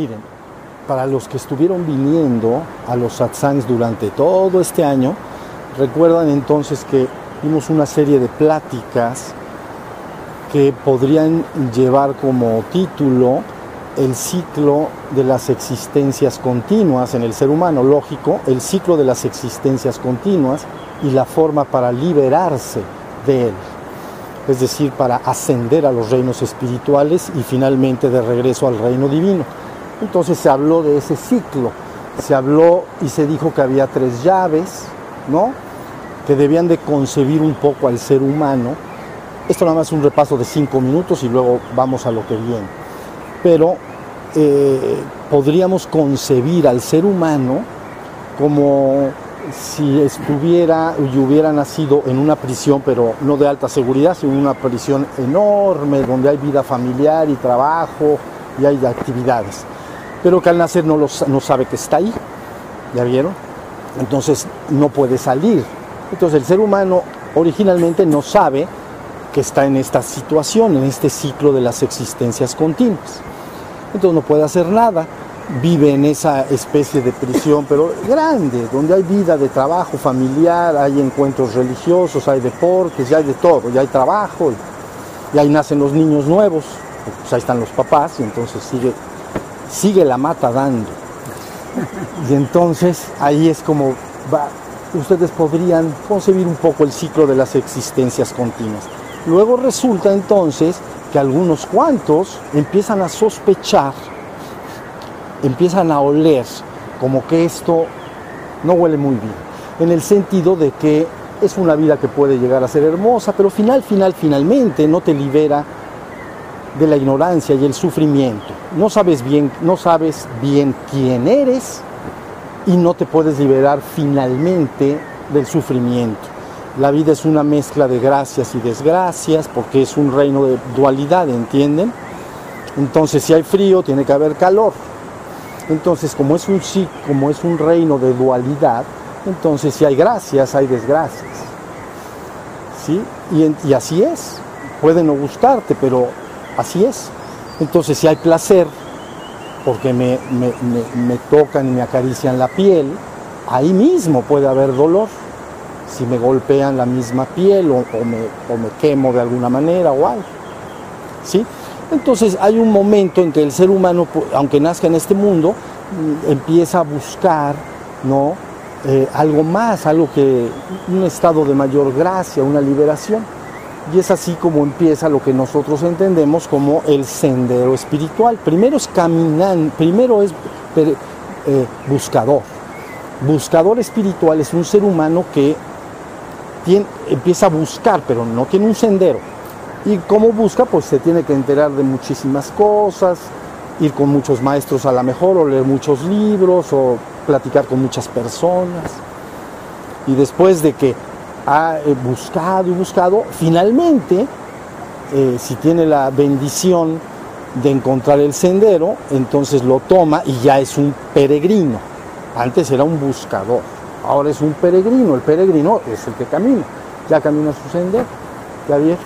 Miren, para los que estuvieron viniendo a los satsangs durante todo este año, recuerdan entonces que vimos una serie de pláticas que podrían llevar como título el ciclo de las existencias continuas en el ser humano, lógico, el ciclo de las existencias continuas y la forma para liberarse de él, es decir, para ascender a los reinos espirituales y finalmente de regreso al reino divino. Entonces se habló de ese ciclo, se habló y se dijo que había tres llaves, ¿no? Que debían de concebir un poco al ser humano. Esto nada más es un repaso de cinco minutos y luego vamos a lo que viene. Pero eh, podríamos concebir al ser humano como si estuviera y hubiera nacido en una prisión, pero no de alta seguridad, sino una prisión enorme, donde hay vida familiar y trabajo y hay actividades. Pero que al nacer no, no sabe que está ahí, ¿ya vieron? Entonces no puede salir. Entonces el ser humano originalmente no sabe que está en esta situación, en este ciclo de las existencias continuas. Entonces no puede hacer nada vive en esa especie de prisión, pero grande, donde hay vida de trabajo familiar, hay encuentros religiosos, hay deportes, ya hay de todo, ya hay trabajo, y, ahí nacen los niños nuevos, pues ahí están los papás, y entonces sigue, sigue la mata dando. Y entonces ahí es como va, ustedes podrían concebir un poco el ciclo de las existencias continuas. Luego resulta entonces que algunos cuantos empiezan a sospechar empiezan a oler como que esto no huele muy bien, en el sentido de que es una vida que puede llegar a ser hermosa, pero final, final, finalmente no te libera de la ignorancia y el sufrimiento. No sabes bien, no sabes bien quién eres y no te puedes liberar finalmente del sufrimiento. La vida es una mezcla de gracias y desgracias porque es un reino de dualidad, ¿entienden? Entonces si hay frío tiene que haber calor. Entonces, como es un como es un reino de dualidad, entonces si hay gracias, hay desgracias. ¿Sí? Y, así es. Puede no gustarte, pero así es. Entonces, si hay placer, porque me, tocan y me acarician la piel, ahí mismo puede haber dolor. Si me golpean la misma piel o, me, o me quemo de alguna manera o algo. ¿Sí? Entonces hay un momento en que el ser humano, aunque nazca en este mundo, mm, empieza a buscar ¿no? Eh, algo más, algo que, un estado de mayor gracia, una liberación. Y es así como empieza lo que nosotros entendemos como el sendero espiritual. Primero es caminando, primero es eh, buscador. Buscador espiritual es un ser humano que empieza a buscar, pero no tiene un sendero y como busca, pues se tiene que enterar de muchísimas cosas, ir con muchos maestros a la mejor, o leer muchos libros, o platicar con muchas personas. Y después de que ha eh, buscado y buscado, finalmente, eh, si tiene la bendición de encontrar el sendero, entonces lo toma y ya es un peregrino. Antes era un buscador, ahora es un peregrino. El peregrino es el que camina, ya camina su sendero. ¿Ya?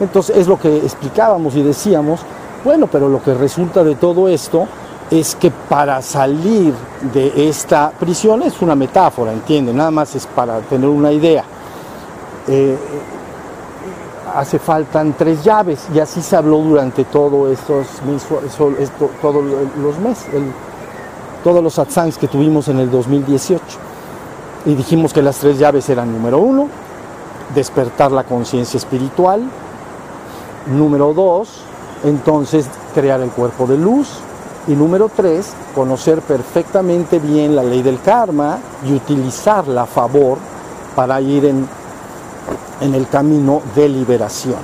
Entonces es lo que explicábamos y decíamos, bueno, pero lo que resulta de todo esto es que para salir de esta prisión es una metáfora, ¿entiende? Nada más es para tener una idea. Eh, hace faltan tres llaves y así se habló durante todos estos todos los meses, todos los satsangs que tuvimos en el 2018. Y dijimos que las tres llaves eran número uno, despertar la conciencia espiritual, Número dos, entonces crear el cuerpo de luz. Y número tres, conocer perfectamente bien la ley del karma y utilizarla a favor para ir en, en el camino de liberación.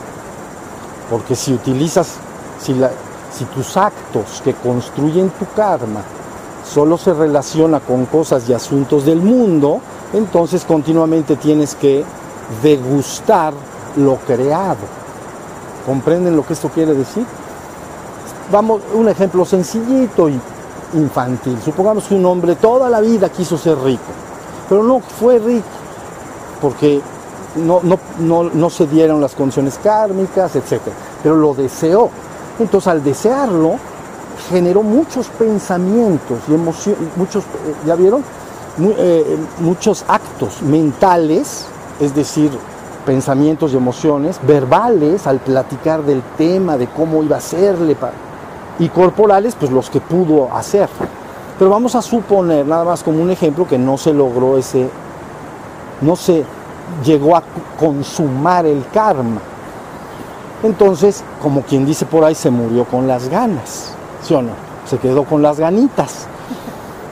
Porque si utilizas, si, la, si tus actos que construyen tu karma solo se relaciona con cosas y asuntos del mundo, entonces continuamente tienes que degustar lo creado ¿Comprenden lo que esto quiere decir? Vamos, un ejemplo sencillito y infantil. Supongamos que un hombre toda la vida quiso ser rico, pero no fue rico porque no, no, se dieron las condiciones kármicas, etc. Pero lo deseó. Entonces al desearlo, generó muchos pensamientos y emociones, muchos, eh, ¿ya vieron? Eh, muchos actos mentales, es decir, pensamientos y emociones, verbales al platicar del tema, de cómo iba a serle, y corporales, pues los que pudo hacer. Pero vamos a suponer, nada más como un ejemplo, que no se logró ese, no se llegó a consumar el karma. Entonces, como quien dice por ahí, se murió con las ganas, ¿sí o no? Se quedó con las ganitas.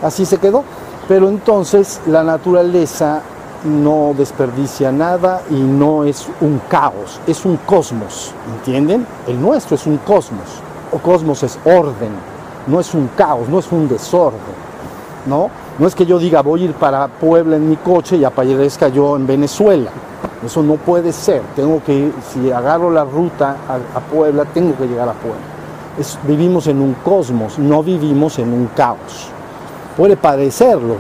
Así se quedó. Pero entonces la naturaleza no desperdicia nada y no es un caos, es un cosmos, ¿entienden? El nuestro es un cosmos, o cosmos es orden, no es un caos, no es un desorden, ¿no? No es que yo diga voy a ir para Puebla en mi coche y aparezca yo en Venezuela. Eso no puede ser. Tengo que si agarro la ruta a, Puebla, tengo que llegar a Puebla. vivimos en un cosmos, no vivimos en un caos. Puede parecerlo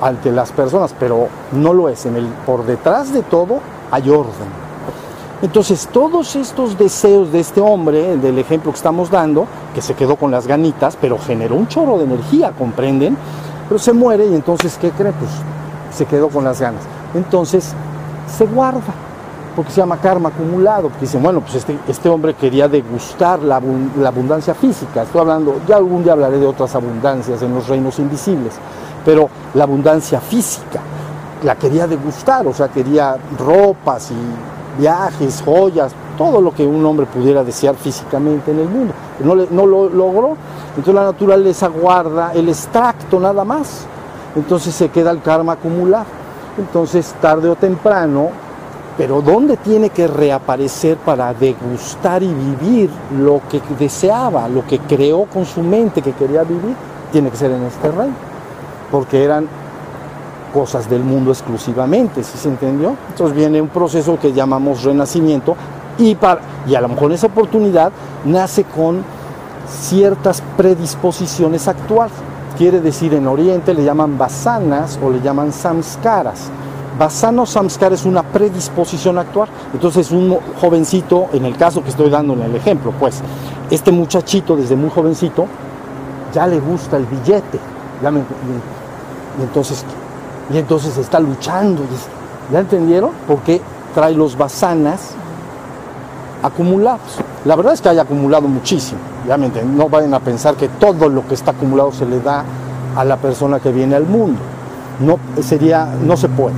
ante las personas, pero no lo es. Por detrás de todo hay orden. Entonces, todos estos deseos de este hombre, del ejemplo que estamos dando, que se quedó con las ganitas, pero generó un chorro de energía, ¿comprenden? Pero se muere y entonces, ¿qué cree? Pues se quedó con las ganas. Entonces, se guarda, porque se llama karma acumulado, porque dicen, bueno, pues este, este hombre quería degustar la, la abundancia física. Estoy hablando, ya algún día hablaré de otras abundancias en los reinos invisibles, pero la abundancia física la quería degustar, o sea, quería ropas y viajes, joyas, todo lo que un hombre pudiera desear físicamente en el mundo. No, no lo logró. Entonces la naturaleza guarda el extracto nada más. Entonces se queda el karma acumulado. Entonces tarde o temprano, pero ¿dónde tiene que reaparecer para degustar y vivir lo que deseaba, lo que creó con su mente que quería vivir? Tiene que ser en este reino. Porque eran cosas del mundo exclusivamente, ¿sí se entendió? Entonces viene un proceso que llamamos renacimiento y, para, y a lo mejor esa oportunidad nace con ciertas predisposiciones actuales. Quiere decir, en Oriente le llaman basanas o le llaman samskaras. Basana o samskara es una predisposición actual. Entonces un jovencito, en el caso que estoy dando en el ejemplo, pues este muchachito desde muy jovencito ya le gusta el billete. y entonces y entonces está luchando. ¿Ya entendieron? Porque trae los basanas acumulados. La verdad es que hay acumulado muchísimo. Ya me No vayan a pensar que todo lo que está acumulado se le da a la persona que viene al mundo. No sería, no se puede.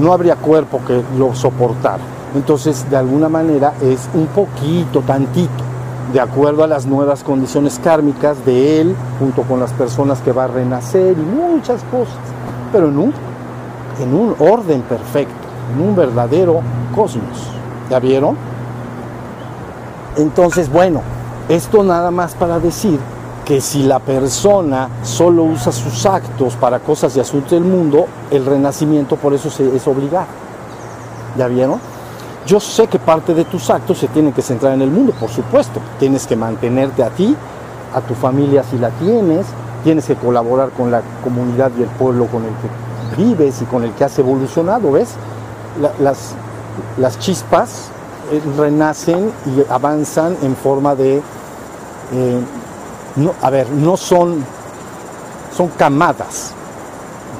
No habría cuerpo que lo soportara. Entonces, de alguna manera es un poquito, tantito, de acuerdo a las nuevas condiciones kármicas de él, junto con las personas que va a renacer y muchas cosas pero en un, en un orden perfecto, en un verdadero cosmos. ¿Ya vieron? Entonces, bueno, esto nada más para decir que si la persona solo usa sus actos para cosas y asuntos del mundo, el renacimiento por eso es obligado. ¿Ya vieron? Yo sé que parte de tus actos se tienen que centrar en el mundo, por supuesto. Tienes que mantenerte a ti, a tu familia si la tienes, tienes que colaborar con la comunidad y el pueblo con el que vives y con el que has evolucionado, ¿ves? las, las chispas renacen y avanzan en forma de, eh, a ver, no son, son camadas,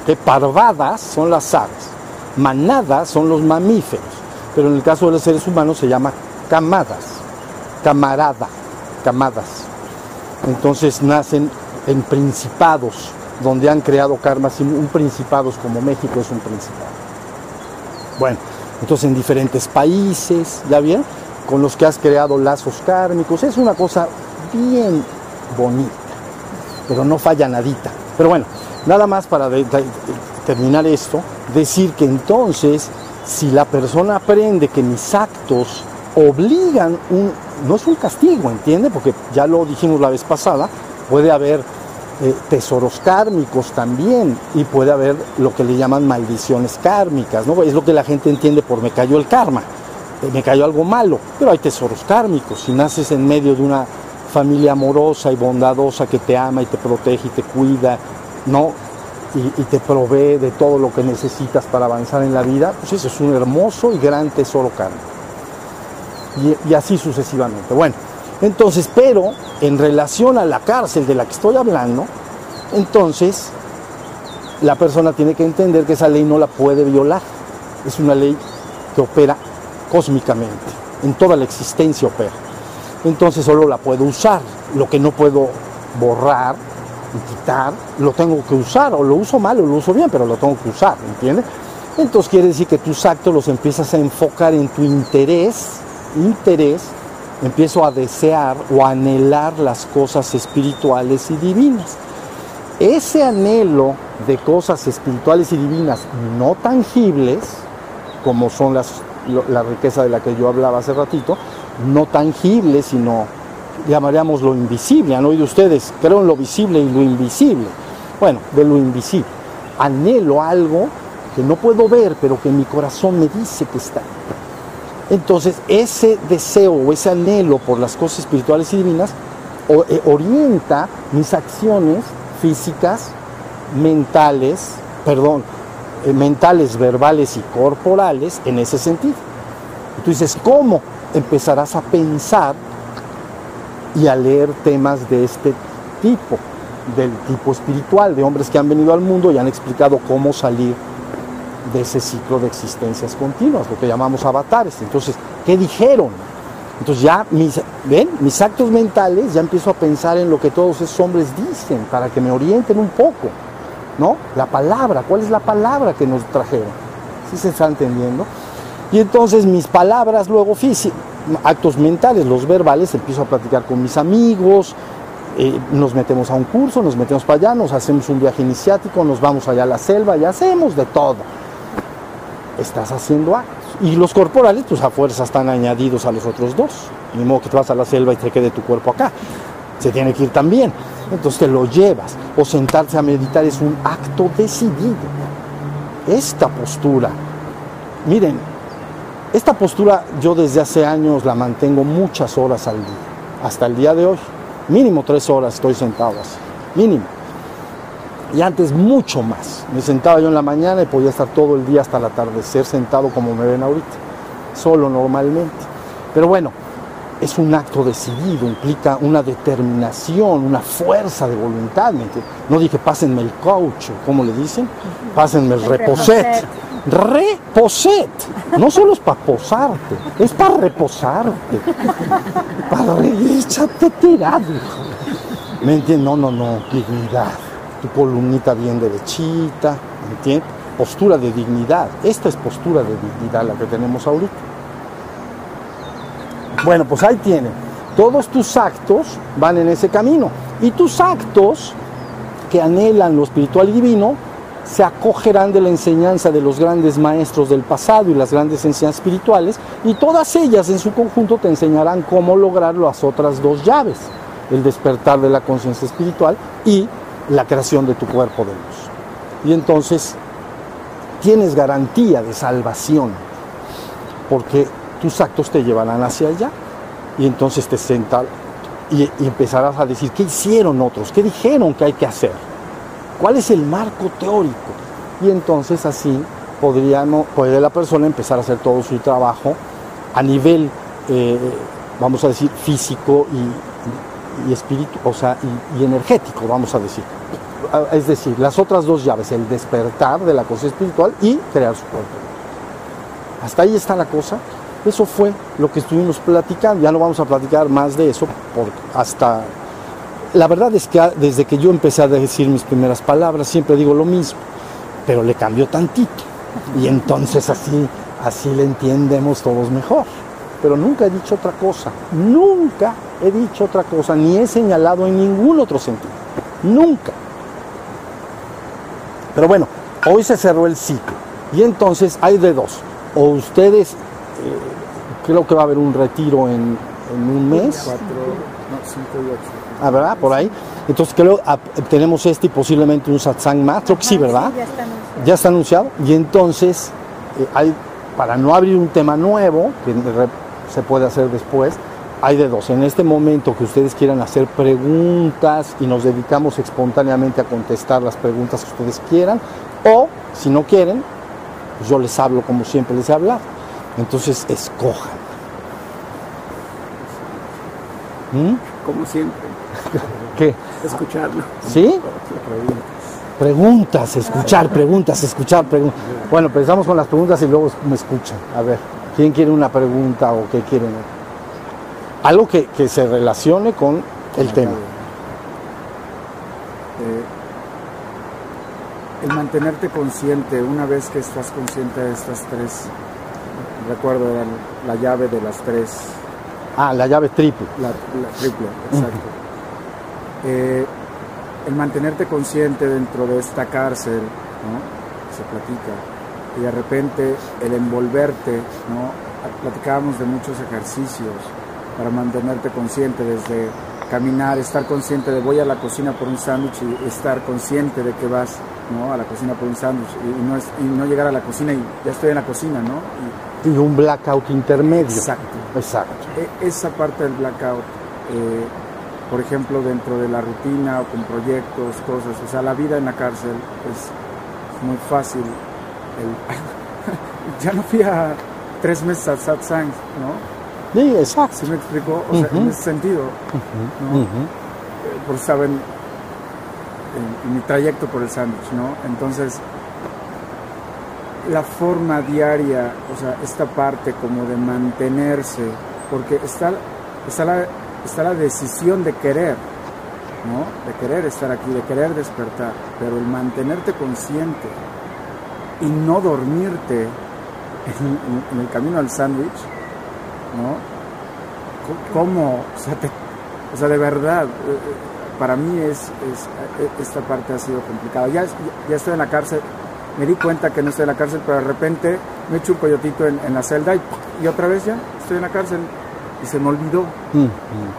que parvadas son las aves, manadas son los mamíferos, pero en el caso de los seres humanos se llama camadas, camarada, camadas. Entonces nacen en principados, donde han creado karmas, un principados como México es un principado. Bueno, entonces en diferentes países, ¿ya bien? Con los que has creado lazos kármicos, es una cosa bien bonita, pero no falla nadita. Pero bueno, nada más para terminar esto, decir que entonces, si la persona aprende que mis actos obligan un, no es un castigo, ¿entiende? Porque ya lo dijimos la vez pasada, puede haber eh, tesoros kármicos también y puede haber lo que le llaman maldiciones kármicas, ¿no? Es lo que la gente entiende por me cayó el karma, eh, me cayó algo malo, pero hay tesoros kármicos. Si naces en medio de una familia amorosa y bondadosa que te ama y te protege y te cuida, ¿no? Y, te provee de todo lo que necesitas para avanzar en la vida, pues eso es un hermoso y gran tesoro kármico. Y, y así sucesivamente. Bueno, Entonces, pero en relación a la cárcel de la que estoy hablando, entonces la persona tiene que entender que esa ley no la puede violar. Es una ley que opera cósmicamente, en toda la existencia opera. Entonces solo la puedo usar. Lo que no puedo borrar quitar, lo tengo que usar, o lo uso mal o lo uso bien, pero lo tengo que usar, ¿entiendes? Entonces quiere decir que tus actos los empiezas a enfocar en tu interés, interés, empiezo a desear o anhelar las cosas espirituales y divinas. Ese anhelo de cosas espirituales y divinas no tangibles, como son las, la riqueza de la que yo hablaba hace ratito, no tangibles, sino llamaríamos lo invisible. Han oído ustedes, creo en lo visible y lo invisible. Bueno, de lo invisible. Anhelo algo que no puedo ver, pero que mi corazón me dice que está. Entonces, ese deseo o ese anhelo por las cosas espirituales y divinas eh, orienta mis acciones físicas, mentales, perdón, eh, mentales, verbales y corporales en ese sentido. Tú dices, ¿cómo? Empezarás a pensar y a leer temas de este tipo, del tipo espiritual, de hombres que han venido al mundo y han explicado cómo salir de ese ciclo de existencias continuas, lo que llamamos avatares. Entonces, ¿qué dijeron? Entonces ya mis, ¿ven? mis actos mentales ya empiezo a pensar en lo que todos esos hombres dicen para que me orienten un poco, ¿no? La palabra, ¿cuál es la palabra que nos trajeron? ¿Sí se está entendiendo? Y entonces mis palabras luego actos mentales, los verbales, empiezo a platicar con mis amigos, eh, nos metemos a un curso, nos metemos para allá, nos hacemos un viaje iniciático, nos vamos allá a la selva y hacemos de todo. Estás haciendo actos. Y los corporales, pues a fuerza están añadidos a los otros dos. Ni modo que te vas a la selva y te quede tu cuerpo acá. Se tiene que ir también. Entonces te lo llevas. O sentarse a meditar es un acto decidido. Esta postura, miren, esta postura yo desde hace años la mantengo muchas horas al día, hasta el día de hoy. Mínimo tres horas estoy sentado así, mínimo. Y antes mucho más. Me sentaba yo en la mañana y podía estar todo el día hasta el atardecer sentado como me ven ahorita, solo normalmente. Pero bueno, es un acto decidido, implica una determinación, una fuerza de voluntad. No dije pásenme el coach, ¿cómo le dicen? Pásenme el reposet reposet. No solo es para posarte, es para reposarte. Para échate tirado. ¿Me entiendes? No, no, no, dignidad. Columnita bien derechita, ¿me entiendes? Postura de dignidad. Esta es postura de dignidad la que tenemos ahorita. Bueno, pues ahí tienen. Todos tus actos van en ese camino. Y tus actos que anhelan lo espiritual y divino se acogerán de la enseñanza de los grandes maestros del pasado y las grandes enseñanzas espirituales, y todas ellas en su conjunto te enseñarán cómo lograr las otras dos llaves, el despertar de la conciencia espiritual y la creación de tu cuerpo de luz. Y entonces tienes garantía de salvación, porque tus actos te llevarán hacia allá, y entonces te sentarás y, empezarás a decir, ¿qué hicieron otros? ¿Qué dijeron que hay que hacer? ¿Cuál es el marco teórico? Y entonces así podríamos, podría la persona empezar a hacer todo su trabajo a nivel, eh, vamos a decir, físico y, espíritu, o sea, y, energético, vamos a decir. Es decir, las otras dos llaves, el despertar de la cosa espiritual y crear su cuerpo. Hasta ahí está la cosa. Eso fue lo que estuvimos platicando. Ya no vamos a platicar más de eso porque hasta la verdad es que desde que yo empecé a decir mis primeras palabras siempre digo lo mismo, pero le cambio tantito. Y entonces así, así le entendemos todos mejor. Pero nunca he dicho otra cosa, nunca he dicho otra cosa, ni he señalado en ningún otro sentido. Nunca. Pero bueno, hoy se cerró el ciclo. Y entonces hay de dos. O ustedes, eh, creo que va a haber un retiro en, un mes. Cuatro, no, cinco y ocho. Ah, ¿verdad? Por ahí. Entonces creo que tenemos este y posiblemente un satsang más, creo que sí, ¿verdad? ya, está anunciado. Y entonces, eh, hay, para no abrir un tema nuevo, que se puede hacer después, hay de dos. En este momento que ustedes quieran hacer preguntas y nos dedicamos espontáneamente a contestar las preguntas que ustedes quieran, o si no quieren, pues yo les hablo como siempre les he hablado. Entonces, escojan. ¿Mm? Como siempre. ¿Qué? Escucharlo. ¿Sí? Preguntas, escuchar, preguntas, escuchar, preguntas. Bueno, empezamos con las preguntas y luego me escuchan. A ver, ¿quién quiere una pregunta o qué quieren? Algo que, que se relacione con el tema. Eh, el mantenerte consciente, una vez que estás consciente de estas tres, recuerdo era la llave de las tres. Ah, la llave triple. La, la triple, exacto. Eh, el mantenerte consciente dentro de esta cárcel, ¿no? se platica, y de repente el envolverte, ¿no? platicábamos de muchos ejercicios para mantenerte consciente desde caminar, estar consciente de voy a la cocina por un sándwich y estar consciente de que vas ¿no? a la cocina por un sándwich y, no es, y no llegar a la cocina y ya estoy en la cocina, ¿no? Y, y un blackout intermedio. Exacto. Exacto. E, esa parte del blackout, eh, por ejemplo, dentro de la rutina o con proyectos, cosas, o sea, la vida en la cárcel es muy fácil. El, ya no fui a tres meses a satsang, ¿no? Sí, exacto. ¿Sí me explicó? O sea, en ese sentido, ¿no? Eh, Por saben en, en mi trayecto por el sándwich, ¿no? Entonces, la forma diaria, o sea, esta parte como de mantenerse, porque está, está, la, está la decisión de querer, ¿no? De querer estar aquí, de querer despertar, pero el mantenerte consciente y no dormirte en, en- en el camino al sándwich, ¿no? ¿Cómo? O sea, te- o sea, de verdad, eh, eh, para mí es, es- eh, esta parte ha sido complicada. Ya, ya estoy en la cárcel, me di cuenta que no estoy en la cárcel, pero de repente me echo un coyotito en, en la celda y, y otra vez ya estoy en la cárcel y se me olvidó. Mm,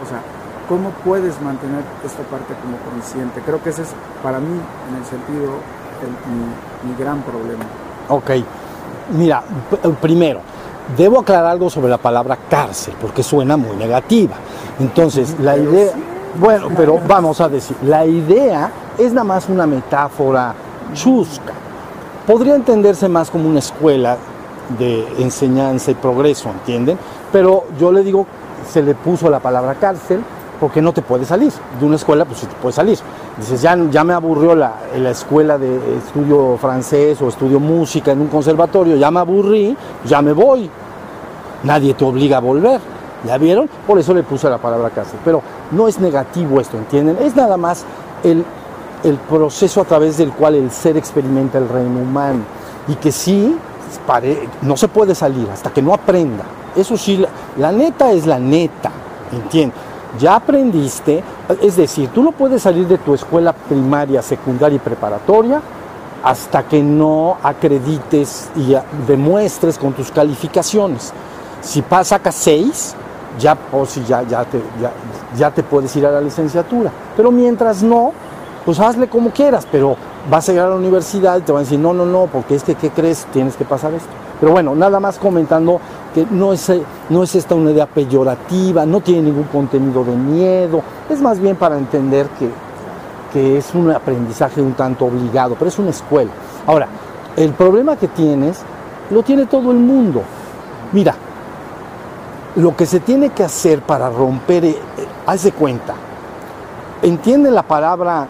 O sea, ¿cómo puedes mantener esta parte como consciente? Creo que ese es para mí, en el sentido, el- mi, mi gran problema. Ok. Mira, p- primero, debo aclarar algo sobre la palabra cárcel, porque suena muy negativa. Entonces, la Pero idea, sí. bueno, pero vamos a decir, la idea es nada más una metáfora chusca. Podría entenderse más como una escuela de enseñanza y progreso, ¿entienden? Pero yo le digo, se le puso la palabra cárcel porque no te puedes salir. De una escuela, pues sí te puedes salir. Dices, ya, ya me aburrió la, la escuela de estudio francés o estudio música en un conservatorio, ya me aburrí, ya me voy. Nadie te obliga a volver. ¿Ya vieron? Por eso le puse la palabra cárcel. Pero no es negativo esto, ¿entienden? Es nada más el, el proceso a través del cual el ser experimenta el reino humano. Y que sí, no se puede salir hasta que no aprenda. Eso sí, la, la neta es la neta, ¿entiendes? Ya aprendiste, es decir, tú no puedes salir de tu escuela primaria, secundaria y preparatoria hasta que no acredites y demuestres con tus calificaciones. Si sacas seis, ya, ya, ya, te, ya, ya te puedes ir a la licenciatura. Pero mientras no, pues hazle como quieras, pero vas a llegar a la universidad y te van a decir, no, no, no, porque es que, ¿qué crees? Tienes que pasar esto. Pero bueno, nada más comentando que no es, eh, no es esta una idea peyorativa, no tiene ningún contenido de miedo, es más bien para entender que, que es un aprendizaje un tanto obligado, pero es una escuela. Ahora, el problema que tienes lo tiene todo el mundo. Mira, lo que se tiene que hacer para romper, eh, eh, haz de cuenta, entiende la palabra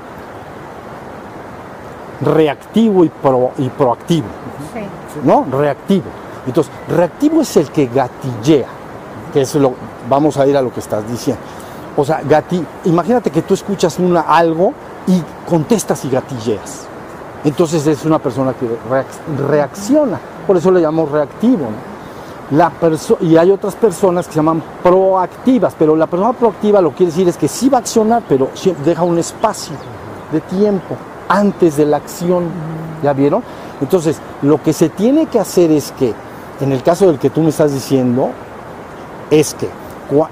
reactivo y, pro- y proactivo, Sí. ¿no? Reactivo. Entonces, reactivo es el que gatillea, que es lo, vamos a ir a lo que estás diciendo. O sea, gati, imagínate que tú escuchas una, algo y contestas y gatilleas. Entonces es una persona que reac- reacciona, por eso le llamamos reactivo. y hay otras personas que se llaman proactivas, pero la persona proactiva lo que quiere decir es que sí va a accionar, pero deja un espacio de tiempo antes de la acción. ¿Ya vieron? Entonces, lo que se tiene que hacer es que, en el caso del que tú me estás diciendo, es que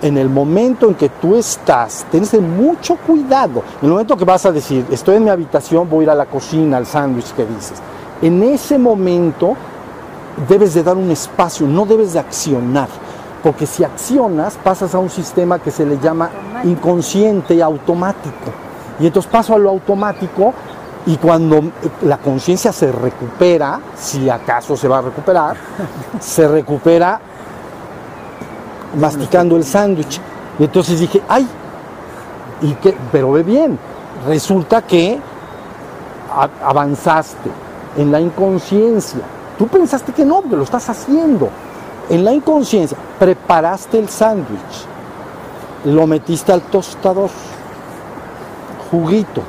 en el momento en que tú estás, tienes mucho cuidado. En el momento que vas a decir, estoy en mi habitación, voy a ir a la cocina, al sándwich que dices. En ese momento debes de dar un espacio, no debes de accionar. Porque si accionas, pasas a un sistema que se le llama Automático. inconsciente y automático. Y entonces paso a lo automático y cuando la conciencia se recupera, si acaso se va a recuperar, se recupera masticando el sándwich. Y entonces dije, ay, Y que, pero ve bien, resulta que avanzaste en la inconsciencia. Tú pensaste que no, porque lo estás haciendo. En la inconsciencia, preparaste el sándwich, lo metiste al tostador, juguito,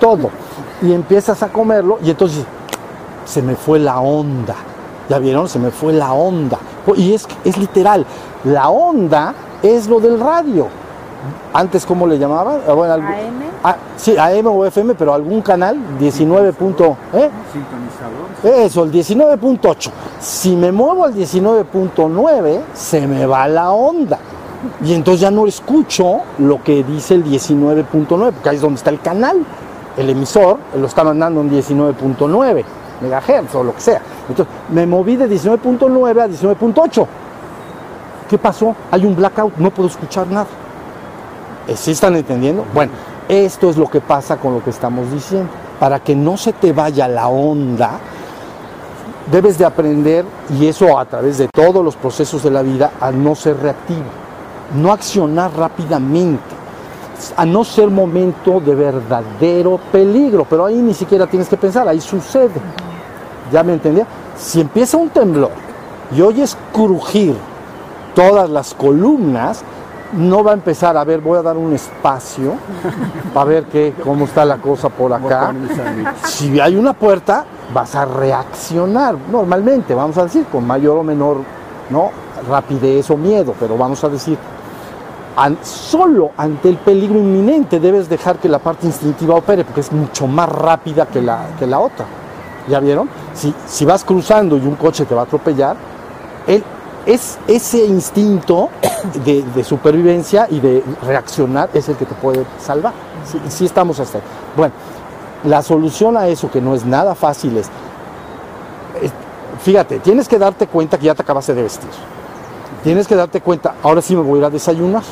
todo, y empiezas a comerlo y entonces se me fue la onda. ¿Ya vieron? Se me fue la onda. Y es, es literal, la onda es lo del radio. Antes, ¿cómo le llamaban? Ah, bueno, ¿AM? Ah, sí, AM o FM, pero algún canal, 19. ¿eh? Eso, el 19.8. Si me muevo al 19.9, se me va la onda. Y entonces ya no escucho lo que dice el 19.9, porque ahí es donde está el canal. El emisor lo está mandando en 19.9 megahertz o lo que sea. Entonces me moví de 19.9 a 19.8. ¿Qué pasó? Hay un blackout, no puedo escuchar nada. ¿Sí están entendiendo? Bueno, esto es lo que pasa con lo que estamos diciendo. Para que no se te vaya la onda, debes de aprender, y eso a través de todos los procesos de la vida, a no ser reactivo, no accionar rápidamente, a no ser momento de verdadero peligro, pero ahí ni siquiera tienes que pensar, ahí sucede. ¿Ya me entendía? Si empieza un temblor y oyes crujir todas las columnas, no va a empezar a ver, voy a dar un espacio para ver qué, cómo está la cosa por acá. Si hay una puerta, vas a reaccionar normalmente, vamos a decir, con mayor o menor ¿no? rapidez o miedo, pero vamos a decir, solo ante el peligro inminente debes dejar que la parte instintiva opere, porque es mucho más rápida que la, que la otra. ¿Ya vieron? Si, si vas cruzando y un coche te va a atropellar, él, es ese instinto de, supervivencia y de reaccionar es el que te puede salvar. Si estamos hasta ahí. Bueno, la solución a eso, que no es nada fácil, es, fíjate, tienes que darte cuenta que ya te acabaste de vestir. Tienes que darte cuenta, ahora sí me voy a ir a desayunar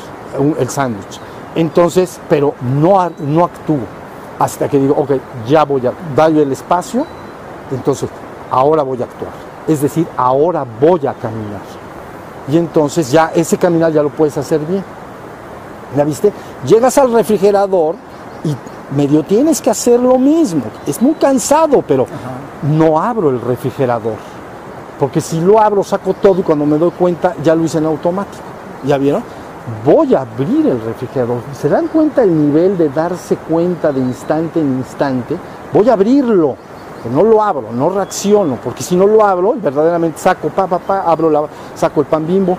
el sándwich. Entonces, pero no, no actúo hasta que digo, ok, ya voy a darle el espacio, entonces ahora voy a actuar. Es decir, ahora voy a caminar y entonces ya ese caminar ya lo puedes hacer bien. ¿Ya viste? Llegas al refrigerador y medio tienes que hacer lo mismo. Es muy cansado, pero no abro el refrigerador. Porque si lo abro, saco todo y cuando me doy cuenta ya lo hice en automático. ¿Ya vieron? Voy a abrir el refrigerador. ¿Se dan cuenta el nivel de darse cuenta de instante en instante? Voy a abrirlo no lo abro, no reacciono, porque si no lo abro, verdaderamente saco, pa, pa, pa, abro la, saco el pan bimbo,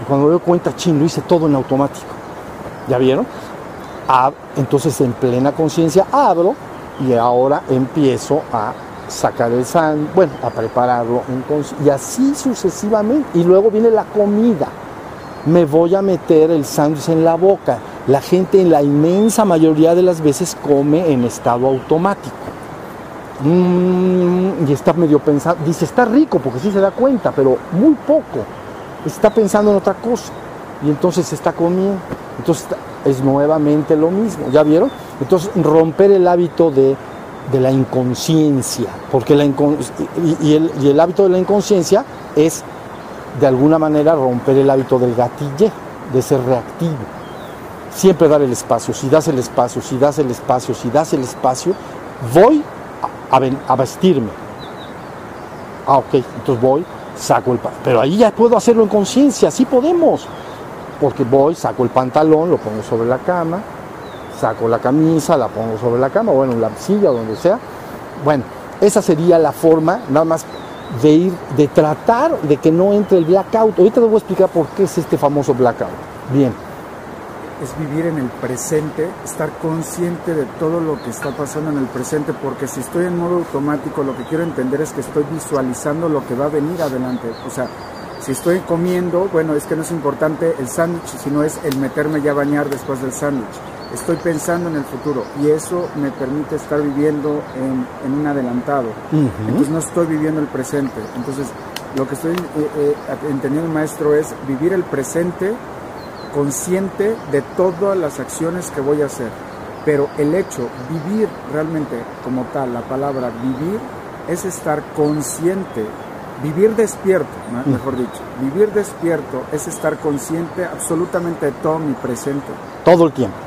y cuando me doy cuenta, ching, lo hice todo en automático. ¿Ya vieron? entonces en plena conciencia abro y ahora empiezo a sacar el sándwich, bueno, a prepararlo y así sucesivamente. Y luego viene la comida. Me voy a meter el sándwich en la boca. La gente en la inmensa mayoría de las veces come en estado automático. Mm, y está medio pensando, dice, está rico porque sí se da cuenta, pero muy poco. Está pensando en otra cosa y entonces está comiendo. Entonces es nuevamente lo mismo, ¿ya vieron? Entonces romper el hábito de, la inconsciencia, porque la y, el, y el hábito de la inconsciencia es de alguna manera romper el hábito del gatille, de ser reactivo. Siempre dar el espacio, si das el espacio, si das el espacio, si das el espacio, voy a, vestirme. Ah, ok, entonces voy, saco el pero ahí ya puedo hacerlo en conciencia, sí podemos. Porque voy, saco el pantalón, lo pongo sobre la cama, saco la camisa, la pongo sobre la cama, bueno, en la silla, donde sea. Bueno, esa sería la forma, nada más de ir, de tratar de que no entre el blackout. Ahorita les voy a explicar por qué es este famoso blackout. Bien es vivir en el presente, estar consciente de todo lo que está pasando en el presente, porque si estoy en modo automático, lo que quiero entender es que estoy visualizando lo que va a venir adelante. O sea, si estoy comiendo, bueno, es que no es importante el sándwich, sino es el meterme ya a bañar después del sándwich. Estoy pensando en el futuro y eso me permite estar viviendo en, un adelantado. Entonces no estoy viviendo el presente. Entonces lo que estoy eh, eh, entendiendo, maestro, es vivir el presente consciente de todas las acciones que voy a hacer. Pero el hecho, vivir realmente como tal, la palabra vivir, es estar consciente, vivir despierto, mejor dicho. Vivir despierto es estar consciente absolutamente de todo mi presente. Todo el tiempo.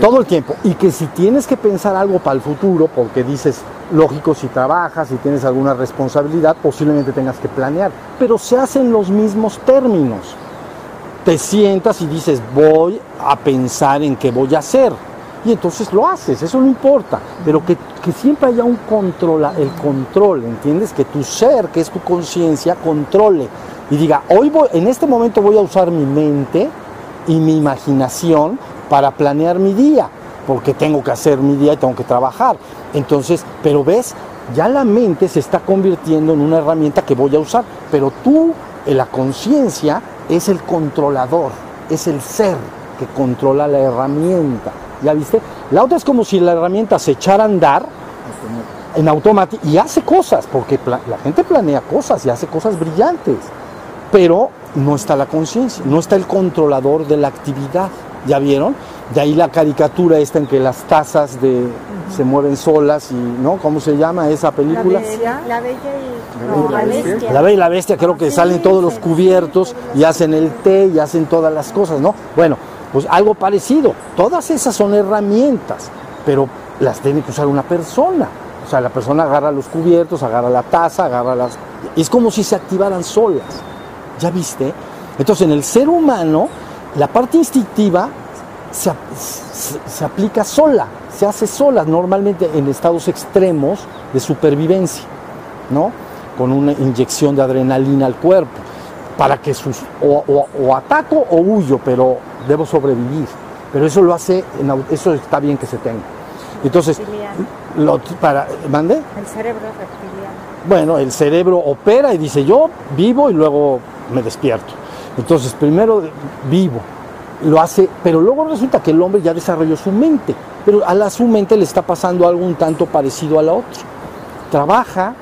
Todo el tiempo. Y que si tienes que pensar algo para el futuro, porque dices, lógico, si trabajas, si tienes alguna responsabilidad, posiblemente tengas que planear. Pero se hacen los mismos términos. Te sientas y dices, voy a pensar en qué voy a hacer. Y entonces lo haces, eso no importa. Pero que, que siempre haya un control, el control, ¿entiendes? Que tu ser, que es tu conciencia, controle. Y diga, hoy voy, en este momento voy a usar mi mente y mi imaginación para planear mi día, porque tengo que hacer mi día y tengo que trabajar. Entonces, pero ves, ya la mente se está convirtiendo en una herramienta que voy a usar, pero tú, en la conciencia, es el controlador, es el ser que controla la herramienta. ¿Ya viste? La otra es como si la herramienta se echara a andar en automático y hace cosas, porque la gente planea cosas y hace cosas brillantes, pero no está la conciencia, no está el controlador de la actividad. ¿Ya vieron? De ahí la caricatura esta en que las tazas de, se mueven solas y, ¿no? ¿Cómo se llama esa película? La Bella, y no, la, bestia. La Bella y la Bestia, creo que salen todos los cubiertos y hacen el té y hacen todas las cosas, ¿no? Bueno, pues algo parecido. Todas esas son herramientas, pero las tiene que usar una persona. O sea, la persona agarra los cubiertos, agarra la taza, agarra las... Es como si se activaran solas. ¿Ya viste? Entonces, en el ser humano, la parte instintiva se, se, se, aplica sola, se hace sola, normalmente en estados extremos de supervivencia, ¿no? Con una inyección de adrenalina al cuerpo, para que sus, o, o, o ataco o huyo, pero debo sobrevivir. Pero eso lo hace, eso está bien que se tenga. Entonces, lo, para, ¿mande? El cerebro reptiliano. Bueno, el cerebro opera y dice yo vivo y luego me despierto. Entonces, primero vivo, lo hace, pero luego resulta que el hombre ya desarrolló su mente, pero a la su mente le está pasando algo un tanto parecido a la otra. Trabaja,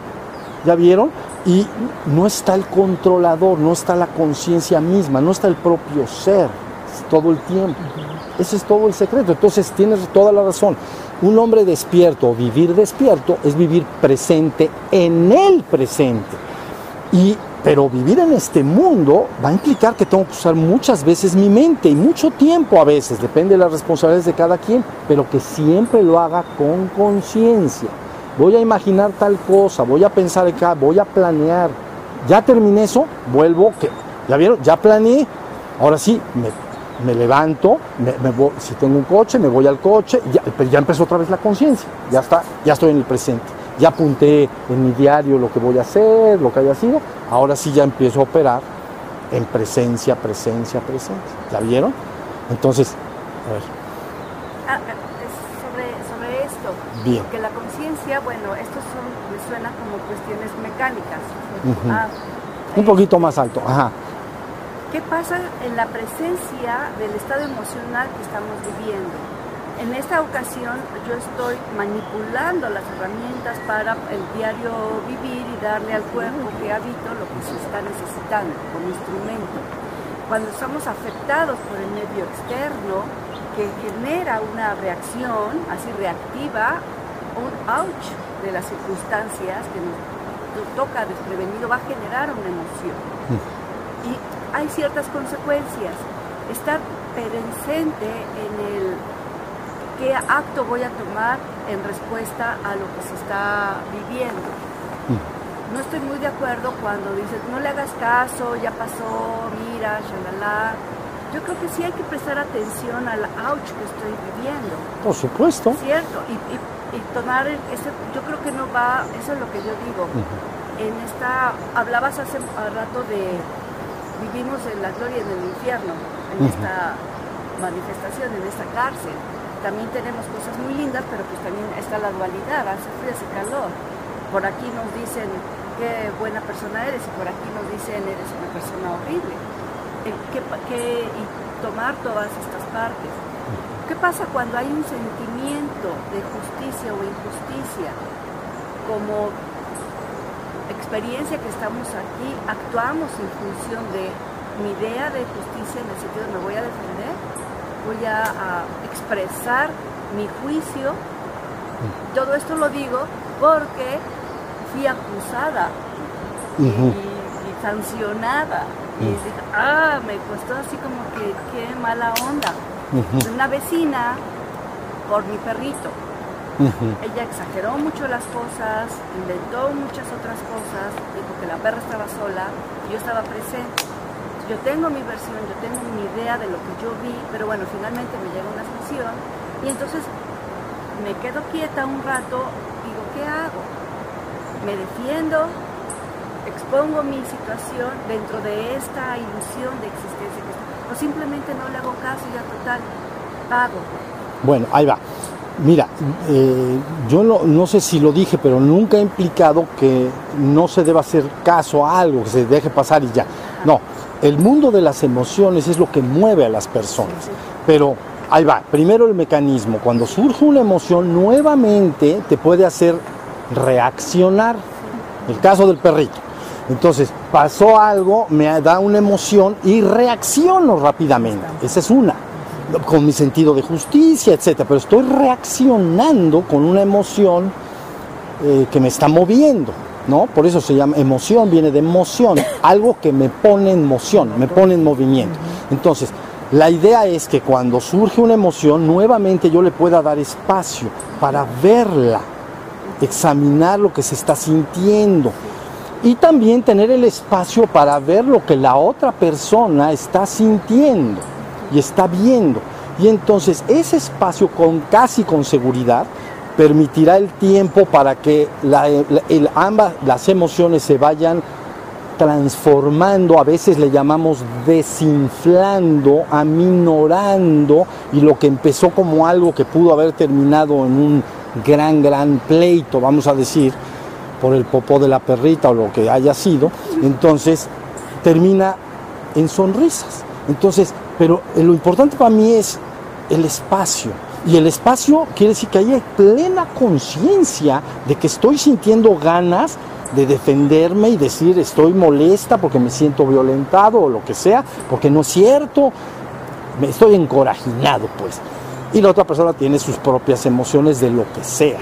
¿ya vieron? Y no está el controlador, no está la conciencia misma, no está el propio ser todo el tiempo. Ese es todo el secreto. Entonces tienes toda la razón. Un hombre despierto vivir despierto es vivir presente en el presente. Y pero vivir en este mundo va a implicar que tengo que usar muchas veces mi mente y mucho tiempo a veces, depende de las responsabilidades de cada quien, pero que siempre lo haga con conciencia. Voy a imaginar tal cosa, voy a pensar acá, voy a planear. Ya terminé eso, vuelvo, ya vieron, ya planeé. Ahora sí, me, levanto, me, voy, si tengo un coche, me voy al coche, ya, ya empezó otra vez la conciencia, ya está, ya estoy en el presente ya apunté en mi diario lo que voy a hacer, lo que haya sido, ahora sí ya empiezo a operar en presencia, presencia, presencia. ¿La vieron? Entonces, a ver. Ah, sobre, sobre esto, Bien. porque la conciencia, bueno, esto son, me suena como cuestiones mecánicas. Uh -huh. ah, Un poquito más alto, ajá. ¿Qué pasa en la presencia del estado emocional que estamos viviendo? En esta ocasión yo estoy manipulando las herramientas para el diario vivir y darle al cuerpo que habito lo que se está necesitando como instrumento. Cuando estamos afectados por el medio externo, que genera una reacción así reactiva, un ouch de las circunstancias que nos toca desprevenido, va a generar una emoción. Y hay ciertas consecuencias. Estar presente en el qué acto voy a tomar en respuesta a lo que se está viviendo. No estoy muy de acuerdo cuando dices, no le hagas caso, ya pasó, mira, shalala. Yo creo que sí hay que prestar atención al ouch que estoy viviendo. Por supuesto. Cierto, y, y, y tomar, ese, yo creo que no va, eso es lo que yo digo. Uh -huh. En esta, hablabas hace rato de, vivimos en la gloria y en el infierno, en uh -huh. esta manifestación, en esta cárcel también tenemos cosas muy lindas, pero pues también está la dualidad, hace frío, hace calor. Por aquí nos dicen qué buena persona eres y por aquí nos dicen eres una persona horrible. ¿Qué, qué, y tomar todas estas partes. ¿Qué pasa cuando hay un sentimiento de justicia o injusticia? Como experiencia que estamos aquí, actuamos en función de mi idea de justicia en el sentido de me voy a defender voy a, a, expresar mi juicio. Todo esto lo digo porque fui acusada uh -huh. y, y, sancionada. Uh -huh. Y dije, ah, me costó así como que qué mala onda. Una vecina por mi perrito. Ella exageró mucho las cosas, inventó muchas otras cosas, dijo que la perra estaba sola, yo estaba presente. Yo tengo mi versión, yo tengo mi idea de lo que yo vi, pero bueno, finalmente me llega una sesión y entonces me quedo quieta un rato, digo, ¿qué hago? Me defiendo, expongo mi situación dentro de esta ilusión de existencia, o simplemente no le hago caso y ya total, pago. Bueno, ahí va. Mira, eh, yo no, sé si lo dije, pero nunca he implicado que no se deba hacer caso a algo, que se deje pasar y ya. No, el mundo de las emociones es lo que mueve a las personas. Pero ahí va, primero el mecanismo. Cuando surge una emoción, nuevamente te puede hacer reaccionar. El caso del perrito. Entonces, pasó algo, me da una emoción y reacciono rápidamente. Esa es una con mi sentido de justicia, etcétera, pero estoy reaccionando con una emoción eh, que me está moviendo, ¿no? Por eso se llama emoción, viene de emoción, algo que me pone en moción, me pone en movimiento. Entonces, la idea es que cuando surge una emoción, nuevamente yo le pueda dar espacio para verla, examinar lo que se está sintiendo y también tener el espacio para ver lo que la otra persona está sintiendo y está viendo. Y entonces ese espacio con casi con seguridad permitirá el tiempo para que ambas las emociones se vayan transformando, a veces le llamamos desinflando, aminorando, y lo que empezó como algo que pudo haber terminado en un gran, gran pleito, vamos a decir, por el popó de la perrita o lo que haya sido, entonces termina en sonrisas. Entonces, pero lo importante para mí es el espacio. Y el espacio quiere decir que hay plena conciencia de que estoy sintiendo ganas de defenderme y decir estoy molesta porque me siento violentado o lo que sea, porque no es cierto, me estoy encorajinado pues. Y la otra persona tiene sus propias emociones de lo que sea,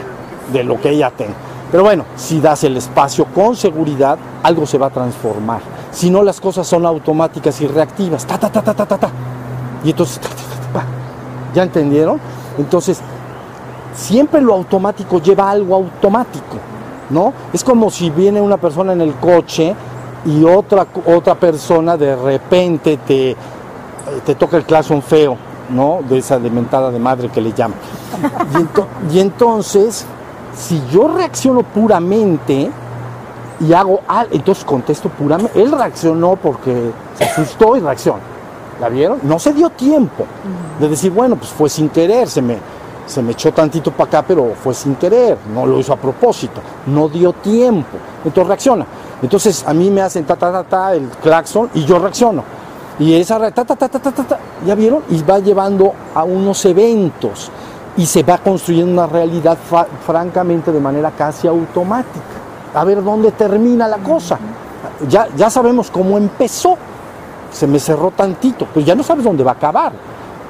de lo que ella tenga. Pero bueno, si das el espacio con seguridad, algo se va a transformar. Si no, las cosas son automáticas y reactivas. Ta, ta, ta, ta, ta, ta, ta. Y entonces, ¿ya entendieron? Entonces, siempre lo automático lleva algo automático, ¿no? Es como si viene una persona en el coche y otra, otra persona de repente te, te toca el claxon feo, ¿no? De esa dementada de madre que le llaman. Y, entonces, si yo reacciono puramente, y hago entonces contesto puramente. Él reaccionó porque se asustó y reacciona. ¿La vieron? No se dio tiempo de decir, bueno, pues fue sin querer, se me, se me echó tantito para acá, pero fue sin querer, no lo hizo a propósito, no dio tiempo. Entonces reacciona. Entonces a mí me hacen ta ta ta ta el claxon y yo reacciono. Y esa ta ta ta ta ta ta, ¿ya vieron? Y va llevando a unos eventos y se va construyendo una realidad francamente de manera casi automática a ver dónde termina la cosa. Ya, ya sabemos cómo empezó, se me cerró tantito, pero ya no sabes dónde va a acabar.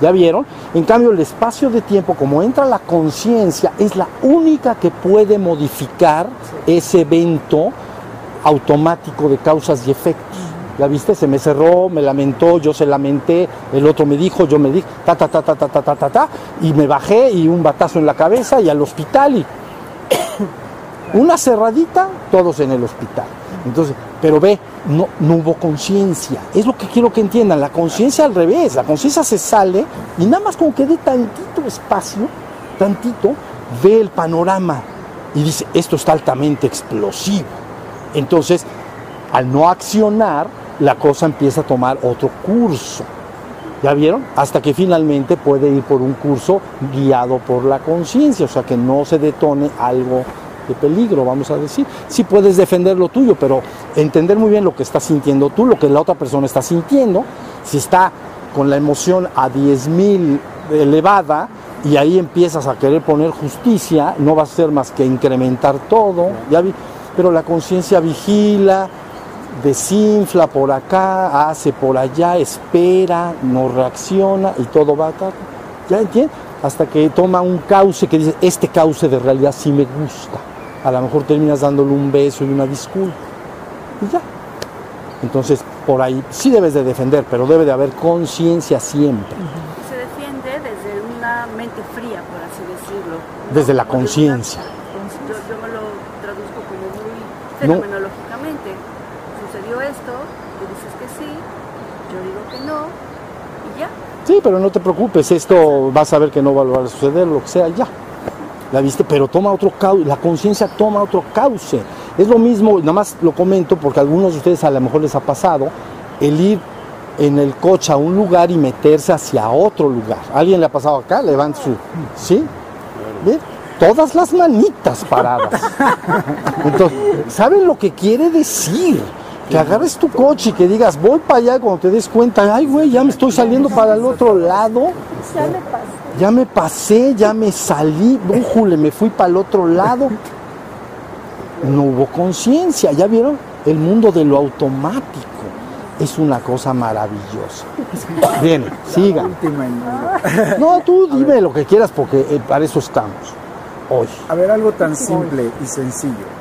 ¿Ya vieron? En cambio, el espacio de tiempo, como entra la conciencia, es la única que puede modificar ese evento automático de causas y efectos. ¿Ya viste? Se me cerró, me lamentó, yo se lamenté, el otro me dijo, yo me dije, ta, ta, ta, ta, ta, ta, ta, ta, ta, y me bajé y un batazo en la cabeza y al hospital y una cerradita, todos en el hospital. Entonces, pero ve, no, hubo conciencia. Es lo que quiero que entiendan. La conciencia al revés. La conciencia se sale y nada más como que dé tantito espacio, tantito, ve el panorama y dice, esto está altamente explosivo. Entonces, al no accionar, la cosa empieza a tomar otro curso. ¿Ya vieron? Hasta que finalmente puede ir por un curso guiado por la conciencia, o sea, que no se detone algo peligro, vamos a decir. Sí puedes defender lo tuyo, pero entender muy bien lo que estás sintiendo tú, lo que la otra persona está sintiendo, si está con la emoción a 10.000 elevada y ahí empiezas a querer poner justicia, no va a ser más que incrementar todo, ya vi, pero la conciencia vigila, desinfla por acá, hace por allá, espera, no reacciona y todo va a estar, ¿ya entiendes? Hasta que toma un cauce que dice, este cauce de realidad sí me gusta a lo mejor terminas dándole un beso y una disculpa. Y ya. Entonces, por ahí sí debes de defender, pero debe de haber conciencia siempre. Se defiende desde una mente fría, por así decirlo. Desde la conciencia. Yo, yo, me lo traduzco como muy fenomenológicamente. Sucedió esto, tú dices que sí, yo digo que no, y ya. Sí, pero no te preocupes, esto vas a ver que no va a volver a suceder, lo que sea, ya. La viste, pero toma otro cauce, la conciencia toma otro cauce. Es lo mismo, nada más lo comento porque a algunos de ustedes a lo mejor les ha pasado el ir en el coche a un lugar y meterse hacia otro lugar. ¿Alguien le ha pasado acá? Levanta su... ¿Sí? Todas las manitas paradas. Entonces, ¿saben lo que quiere decir? Que agarres tu coche y que digas, voy para allá cuando te des cuenta, ay güey, ya me estoy saliendo para el otro lado. Ya me. Ya me pasé, ya me salí, brújule, me fui para el otro lado. No hubo conciencia, ¿ya vieron? El mundo de lo automático es una cosa maravillosa. Bien, sigan. No, tú dime lo que quieras porque eh, para eso estamos hoy. A ver, algo tan simple y sencillo.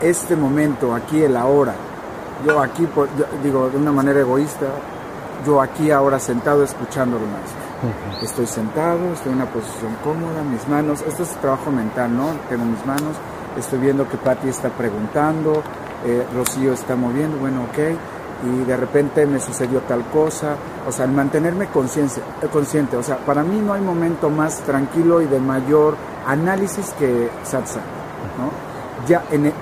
Este momento, aquí, el ahora. Yo aquí, digo, de una manera egoísta, yo aquí ahora sentado escuchando Estoy sentado, estoy en una posición cómoda, mis manos, esto es trabajo mental, ¿no? Tengo mis manos, estoy viendo que Patti está preguntando, eh, Rocío está moviendo, bueno, ok y de repente me sucedió tal cosa, o sea, el mantenerme eh, consciente, o sea, para mí no hay momento más tranquilo y de mayor análisis que satsang, ¿no? Ya en e,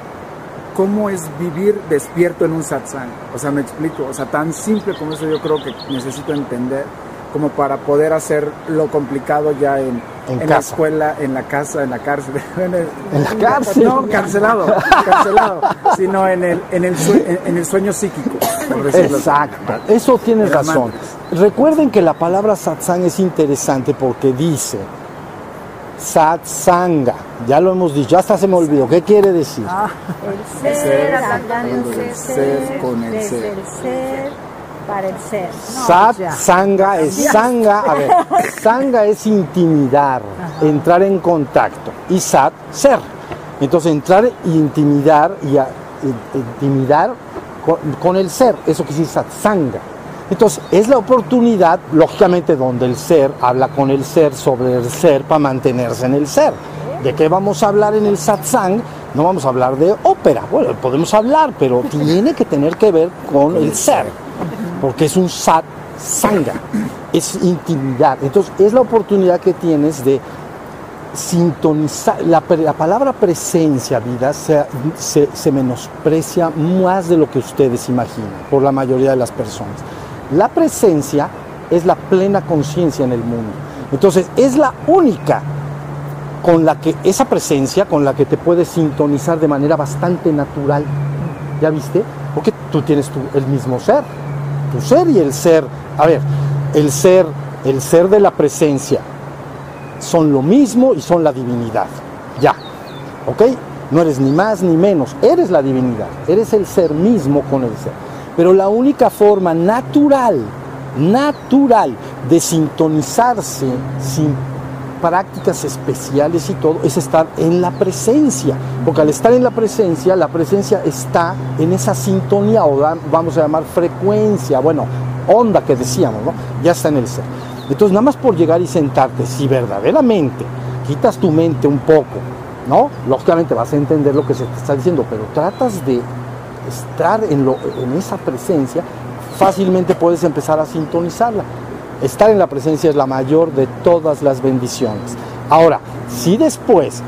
cómo es vivir despierto en un satsang, o sea, me explico, o sea, tan simple como eso yo creo que necesito entender como para poder hacer lo complicado ya en, en, la escuela, en la casa, en la cárcel. En, la cárcel. No, cancelado, cancelado, sino en el, en el, en el sueño psíquico. Exacto, eso tienes razón. Recuerden que la palabra satsang es interesante porque dice satsanga, ya lo hemos dicho, hasta se me olvidó, ¿qué quiere decir? Ah, el ser, el ser, con el ser para el ser. Sat, sanga es sanga, a ver, sanga es intimidar, entrar en contacto. Y sat, ser. Entonces entrar e intimidar y intimidar con, el ser, eso que sí sat, sanga. Entonces es la oportunidad, lógicamente, donde el ser habla con el ser sobre el ser para mantenerse en el ser. ¿De qué vamos a hablar en el satsang? No vamos a hablar de ópera. Bueno, podemos hablar, pero tiene que tener que ver con el ser porque es un sat sanga, es intimidad. Entonces es la oportunidad que tienes de sintonizar. La, palabra presencia, vida, se, se, menosprecia más de lo que ustedes imaginan por la mayoría de las personas. La presencia es la plena conciencia en el mundo. Entonces es la única con la que esa presencia, con la que te puedes sintonizar de manera bastante natural. ¿Ya viste? Porque tú tienes el mismo ser tu ser y el ser. A ver, el ser, el ser de la presencia son lo mismo y son la divinidad. Ya. ¿Ok? No eres ni más ni menos, eres la divinidad, eres el ser mismo con el ser. Pero la única forma natural, natural de sintonizarse sin prácticas especiales y todo es estar en la presencia, porque al estar en la presencia, la presencia está en esa sintonía o vamos a llamar frecuencia, bueno, onda que decíamos, ¿no? Ya está en el ser. Entonces, nada más por llegar y sentarte, si verdaderamente quitas tu mente un poco, ¿no? Lógicamente vas a entender lo que se te está diciendo, pero tratas de estar en, lo, en esa presencia, fácilmente puedes empezar a sintonizarla estar en la presencia es la mayor de todas las bendiciones. Ahora, si después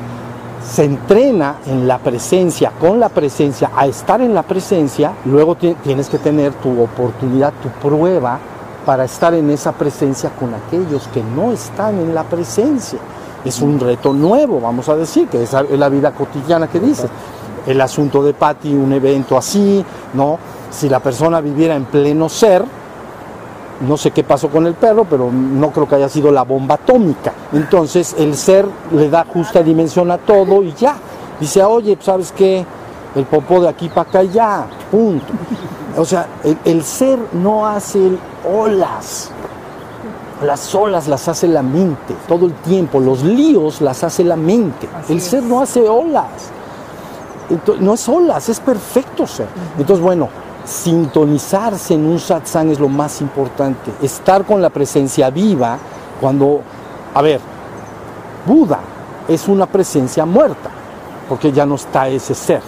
se entrena en la presencia, con la presencia, a estar en la presencia, luego tienes que tener tu oportunidad, tu prueba para estar en esa presencia con aquellos que no están en la presencia. Es un reto nuevo, vamos a decir, que es la vida cotidiana que dices. El asunto de Patti, un evento así, ¿no? Si la persona viviera en pleno ser, no sé qué pasó con el perro, pero no creo que haya sido la bomba atómica. Entonces el ser le da justa dimensión a todo y ya. Dice, oye, pues, ¿sabes qué? El popó de aquí para acá ya, punto. O sea, el, ser no hace olas. Las olas las hace la mente todo el tiempo, los líos las hace la mente. el ser no hace olas. no es olas, es perfecto ser. Entonces, bueno, sintonizarse en un satsang es lo más importante. Estar con la presencia viva cuando, a ver, Buda es una presencia muerta, porque ya no está ese ser.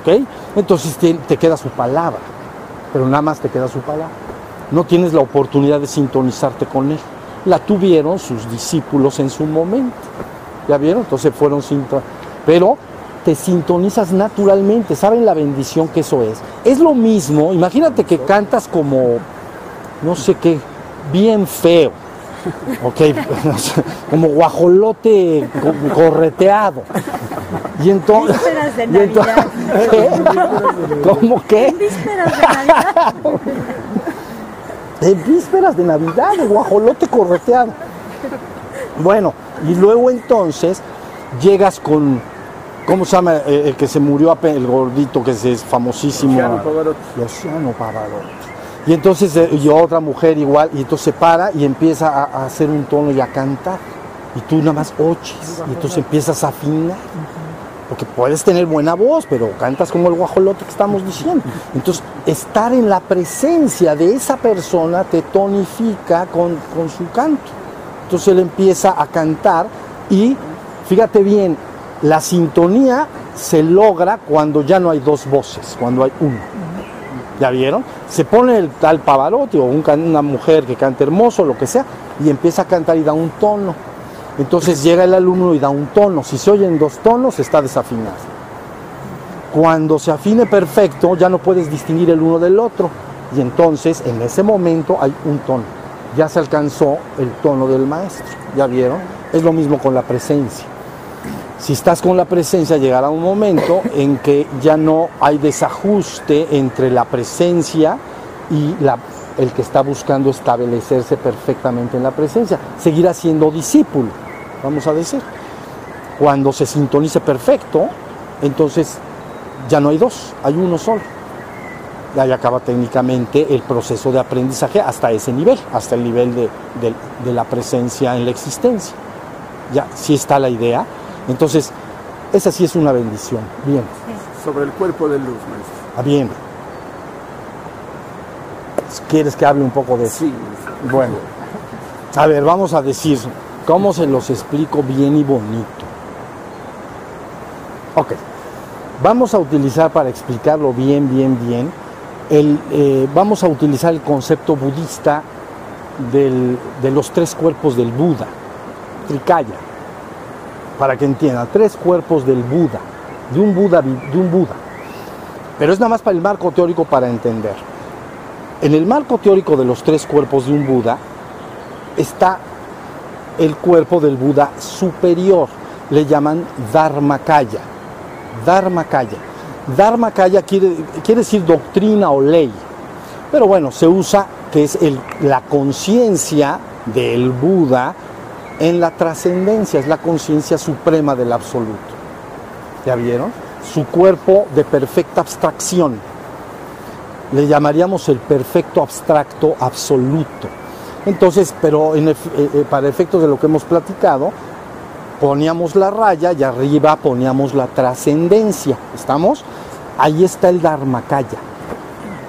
¿ok? Entonces te, te queda su palabra, pero nada más te queda su palabra. No tienes la oportunidad de sintonizarte con él. La tuvieron sus discípulos en su momento. ¿Ya vieron? Entonces fueron sintonizados. Pero te sintonizas naturalmente. ¿Saben la bendición que eso es? Es lo mismo, imagínate que cantas como, no sé qué, bien feo. Ok, como guajolote co- correteado. Y entonces. Vísperas de Navidad. ¿Qué? ¿Cómo qué? Vísperas de Navidad. De vísperas de Navidad, de guajolote correteado. Bueno, y luego entonces llegas con, ¿cómo se llama eh, el que se murió, el gordito que es famosísimo? Luciano Pavarotti. Luciano Pavarotti. Y entonces, eh, y otra mujer igual, y entonces se para y empieza a, a hacer un tono y a cantar. Y tú nada más oyes, y entonces empiezas a afinar. Porque puedes tener buena voz, pero cantas como el guajolote que estamos diciendo. Entonces, estar en la presencia de esa persona te tonifica con, con su canto. Entonces él empieza a cantar y, fíjate bien, la sintonía se logra cuando ya no hay dos voces, cuando hay uno. ¿Ya vieron? Se pone el tal Pavarotti o una mujer que canta hermoso, lo que sea, y empieza a cantar y da un tono. Entonces llega el alumno y da un tono. Si se oyen dos tonos, está desafinado. Cuando se afine perfecto, ya no puedes distinguir el uno del otro. Y entonces, en ese momento, hay un tono. Ya se alcanzó el tono del maestro. ¿Ya vieron? Es lo mismo con la presencia. Si estás con la presencia, llegará un momento en que ya no hay desajuste entre la presencia y el que está buscando establecerse perfectamente en la presencia. Seguirá siendo discípulo, vamos a decir. Cuando se sintonice perfecto, entonces ya no hay dos, hay uno solo. Y ahí acaba técnicamente el proceso de aprendizaje hasta ese nivel, hasta el nivel de, la presencia en la existencia. Ya, sí está la idea. Entonces, esa sí es una bendición. Bien, Sobre el cuerpo de luz, maestro. ah, bien. ¿Quieres que hable un poco de eso? Sí. Bueno, a ver, vamos a decir cómo se los explico bien y bonito. Ok, vamos a utilizar para explicarlo bien, bien, bien, el, eh, vamos a utilizar el concepto budista del- de los tres cuerpos del Buda, Trikaya, para que entiendan, tres cuerpos del Buda, de un Buda, de un Buda. Pero es nada más para el marco teórico para entender. En el marco teórico de los tres cuerpos de un Buda está el cuerpo del Buda superior, le llaman Dharmakaya. Dharmakaya. Dharmakaya quiere, quiere decir doctrina o ley, pero bueno, se usa que es la conciencia del Buda en la trascendencia, es la conciencia suprema del absoluto. ¿Ya vieron? Su cuerpo de perfecta abstracción le llamaríamos el perfecto abstracto absoluto. Entonces, pero eh, eh, para efectos de lo que hemos platicado, poníamos la raya y arriba poníamos la trascendencia. ¿Estamos? Ahí está el Dharmakaya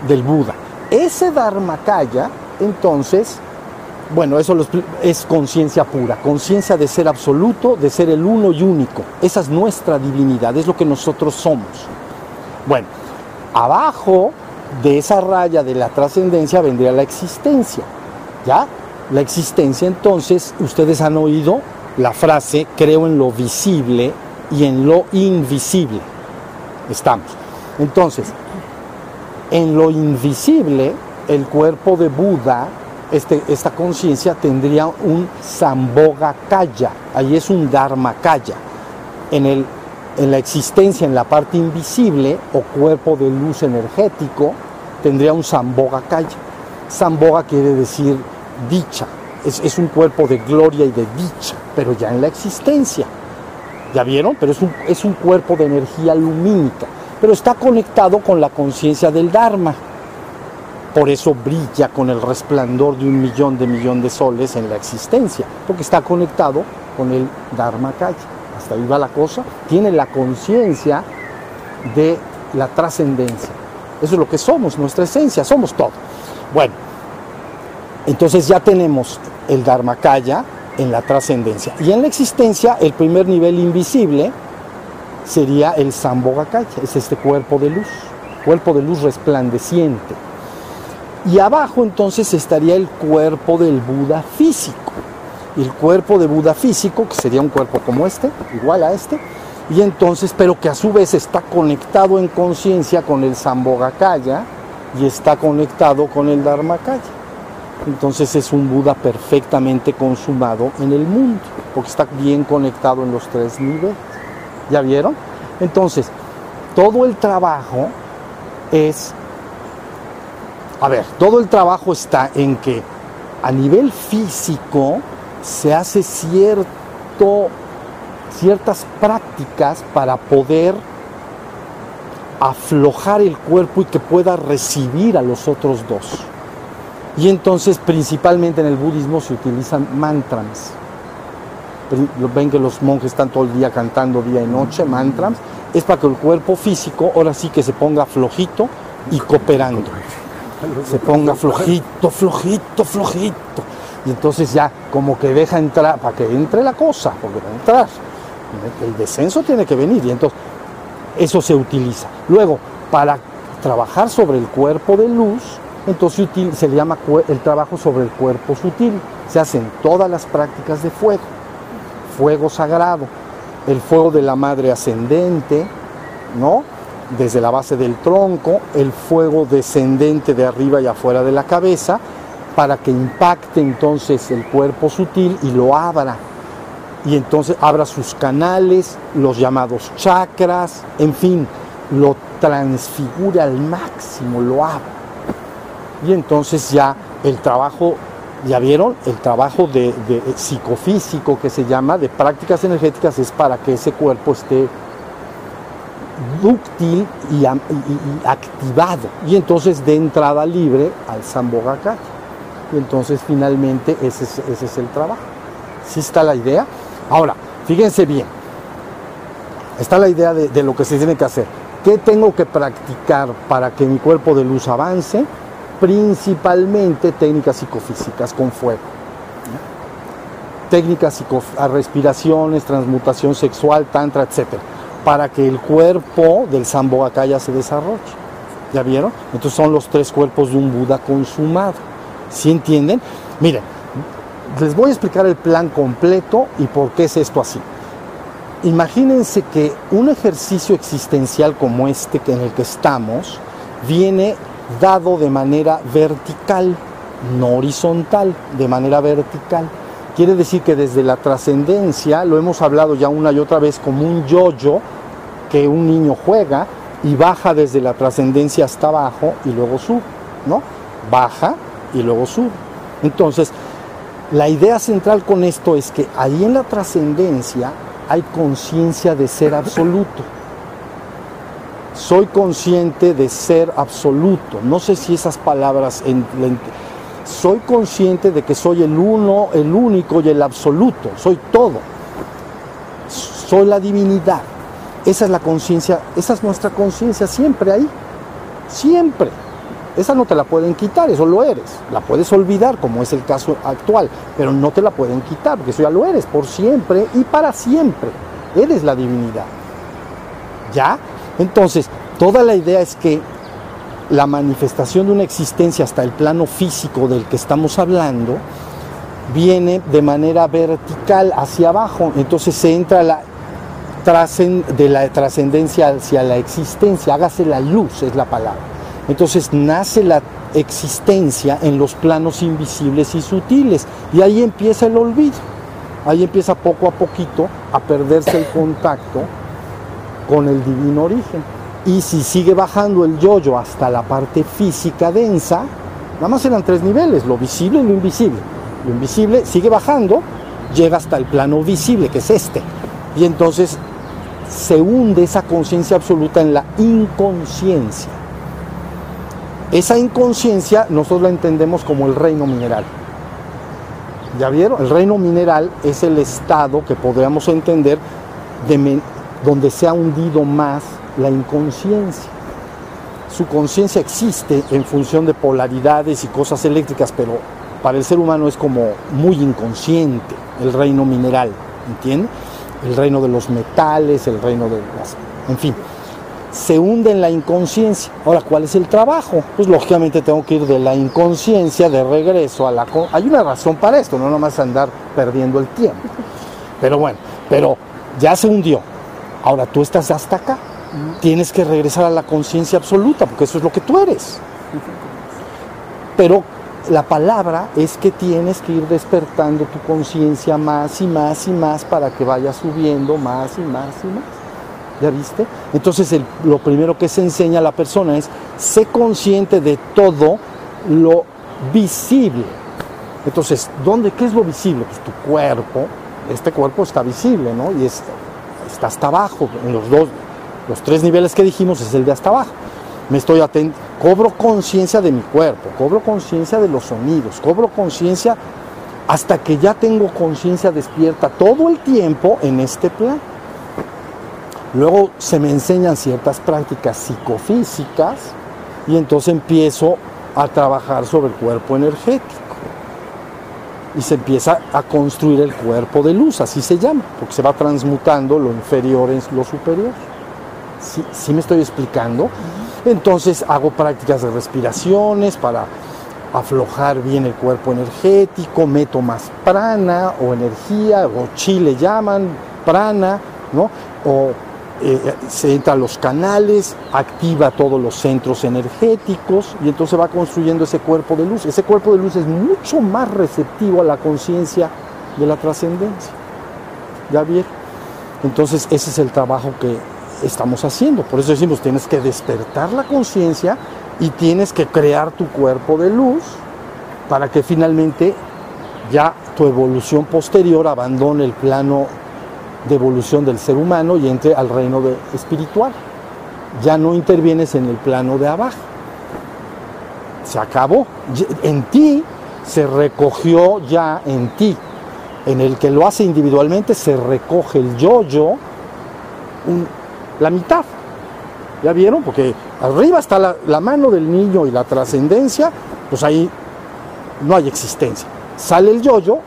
del Buda. Ese Dharmakaya, entonces, bueno, eso es conciencia pura, conciencia de ser absoluto, de ser el uno y único. Esa es nuestra divinidad, es lo que nosotros somos. Bueno, abajo de esa raya de la trascendencia vendría la existencia. ¿Ya? La existencia, entonces, ustedes han oído la frase, creo en lo visible y en lo invisible. Estamos. Entonces, en lo invisible, el cuerpo de Buda, este, esta conciencia tendría un Sambhogakaya, ahí es un Dharmakaya. En, el, en la existencia, en la parte invisible o cuerpo de luz energético, tendría un Sambhogakaya. Sambhoga quiere decir dicha, es, es un cuerpo de gloria y de dicha, pero ya en la existencia. ¿Ya vieron? Pero es un, es un cuerpo de energía lumínica, pero está conectado con la conciencia del Dharma. Por eso brilla con el resplandor de un millón de millón de soles en la existencia, porque está conectado con el Dharma Kaya. Hasta ahí va la cosa. Tiene la conciencia de la trascendencia. Eso es lo que somos, nuestra esencia, somos todo. Bueno, entonces ya tenemos el Dharmakaya, en la trascendencia. Y en la existencia, el primer nivel invisible sería el Sambhogakaya, es este cuerpo de luz, cuerpo de luz resplandeciente. Y abajo entonces estaría el cuerpo del Buda físico. El cuerpo de Buda físico, que sería un cuerpo como este, igual a este, y entonces, pero que a su vez está conectado en conciencia con el Sambhogakaya y está conectado con el Dharmakaya. Entonces es un Buda perfectamente consumado en el mundo, porque está bien conectado en los tres niveles. ¿Ya vieron? Entonces, todo el trabajo es, a ver, todo el trabajo está en que a nivel físico se hace cierto, ciertas prácticas para poder aflojar el cuerpo y que pueda recibir a los otros dos. Y entonces principalmente en el budismo se utilizan mantras. Ven que los monjes están todo el día cantando día y noche, mantras. Es para que el cuerpo físico ahora sí que se ponga flojito y cooperando. Se ponga flojito, flojito, flojito. Y entonces ya como que deja entrar, para que entre la cosa, porque va a entrar. El descenso tiene que venir y entonces eso se utiliza. Luego, para trabajar sobre el cuerpo de luz, entonces se le llama el trabajo sobre el cuerpo sutil. Se hacen todas las prácticas de fuego, fuego sagrado, el fuego de la madre ascendente, ¿no? Desde la base del tronco, el fuego descendente de arriba y afuera de la cabeza, para que impacte entonces el cuerpo sutil y lo abra. Y entonces abra sus canales, los llamados chakras, en fin, lo transfigura al máximo, lo abra y entonces ya el trabajo, ya vieron, el trabajo de, psicofísico que se llama, de prácticas energéticas, es para que ese cuerpo esté dúctil y, activado. Y entonces de entrada libre al Sambhogakaya. Y entonces finalmente ese es, el trabajo. ¿Sí está la idea? Ahora, fíjense bien. Está la idea de, lo que se tiene que hacer. ¿Qué tengo que practicar para que mi cuerpo de luz avance? principalmente técnicas psicofísicas con fuego. Técnicas a respiraciones, transmutación sexual, tantra, etc. Para que el cuerpo del Sambhogakaya se desarrolle. ¿Ya vieron? Entonces son los tres cuerpos de un Buda consumado. ¿Sí entienden? Miren, les voy a explicar el plan completo y por qué es esto así. Imagínense que un ejercicio existencial como este en el que estamos viene dado de manera vertical, no horizontal, de manera vertical. Quiere decir que desde la trascendencia, lo hemos hablado ya una y otra vez como un yo-yo que un niño juega y baja desde la trascendencia hasta abajo y luego sube, ¿no? Baja y luego sube. Entonces, la idea central con esto es que ahí en la trascendencia hay conciencia de ser absoluto soy consciente de ser absoluto. No sé si esas palabras, soy consciente de que soy el uno, el único y el absoluto, soy todo. Soy la divinidad. Esa es la conciencia, esa es nuestra conciencia siempre ahí, siempre. Esa no te la pueden quitar, eso lo eres. La puedes olvidar, como es el caso actual, pero no te la pueden quitar, porque eso ya lo eres por siempre y para siempre. Eres la divinidad. ¿Ya? Entonces, toda la idea es que la manifestación de una existencia hasta el plano físico del que estamos hablando viene de manera vertical hacia abajo. Entonces se entra la de la trascendencia hacia la existencia, hágase la luz, es la palabra. Entonces nace la existencia en los planos invisibles y sutiles y ahí empieza el olvido. Ahí empieza poco a poquito a perderse el contacto con el divino origen. Y si sigue bajando el yoyo hasta la parte física densa, nada más eran tres niveles, lo visible y lo invisible. Lo invisible sigue bajando, llega hasta el plano visible, que es este. Y entonces se hunde esa conciencia absoluta en la inconsciencia. Esa inconsciencia nosotros la entendemos como el reino mineral. ¿Ya vieron? El reino mineral es el estado que podríamos entender de, donde se ha hundido más la inconsciencia. Su conciencia existe en función de polaridades y cosas eléctricas, pero para el ser humano es como muy inconsciente, el reino mineral, ¿entiendes? El reino de los metales, el reino de las... En fin, se hunde en la inconsciencia. Ahora, ¿cuál es el trabajo? Pues lógicamente tengo que ir de la inconsciencia de regreso a la... Hay una razón para esto, no nomás andar perdiendo el tiempo. Pero bueno, pero ya se hundió. Ahora tú estás hasta acá. Tienes que regresar a la conciencia absoluta, porque eso es lo que tú eres. Pero la palabra es que tienes que ir despertando tu conciencia más y más y más para que vaya subiendo más y más y más. ¿Ya viste? Entonces lo primero que se enseña a la persona es, sé consciente de todo lo visible. Entonces, ¿dónde, ¿qué es lo visible? Pues tu cuerpo, este cuerpo está visible, ¿no? Y está hasta abajo, en los dos, los tres niveles que dijimos es el de hasta abajo. Me estoy atento, cobro conciencia de mi cuerpo, cobro conciencia de los sonidos, cobro conciencia hasta que ya tengo conciencia despierta todo el tiempo en este plan. Luego se me enseñan ciertas prácticas psicofísicas y entonces empiezo a trabajar sobre el cuerpo energético. Y se empieza a construir el cuerpo de luz, así se llama, porque se va transmutando lo inferior en lo superior. ¿Sí, me estoy explicando? Entonces hago prácticas de respiraciones para aflojar bien el cuerpo energético, meto más prana o energía, o chi le llaman, prana, ¿no? O eh, se entra a los canales, activa todos los centros energéticos y entonces va construyendo ese cuerpo de luz. Ese cuerpo de luz es mucho más receptivo a la conciencia de la trascendencia. ¿Ya vieron? Entonces ese es el trabajo que estamos haciendo. Por eso decimos, tienes que despertar la conciencia y tienes que crear tu cuerpo de luz para que finalmente ya tu evolución posterior abandone el plano de evolución del ser humano y entre al reino espiritual. Ya no intervienes en el plano de abajo. Se acabó. En ti se recogió ya en ti. En el que lo hace individualmente se recoge el yo-yo, la mitad. ¿Ya vieron? Porque arriba está la, mano del niño y la trascendencia, pues ahí no hay existencia. Sale el yo-yo,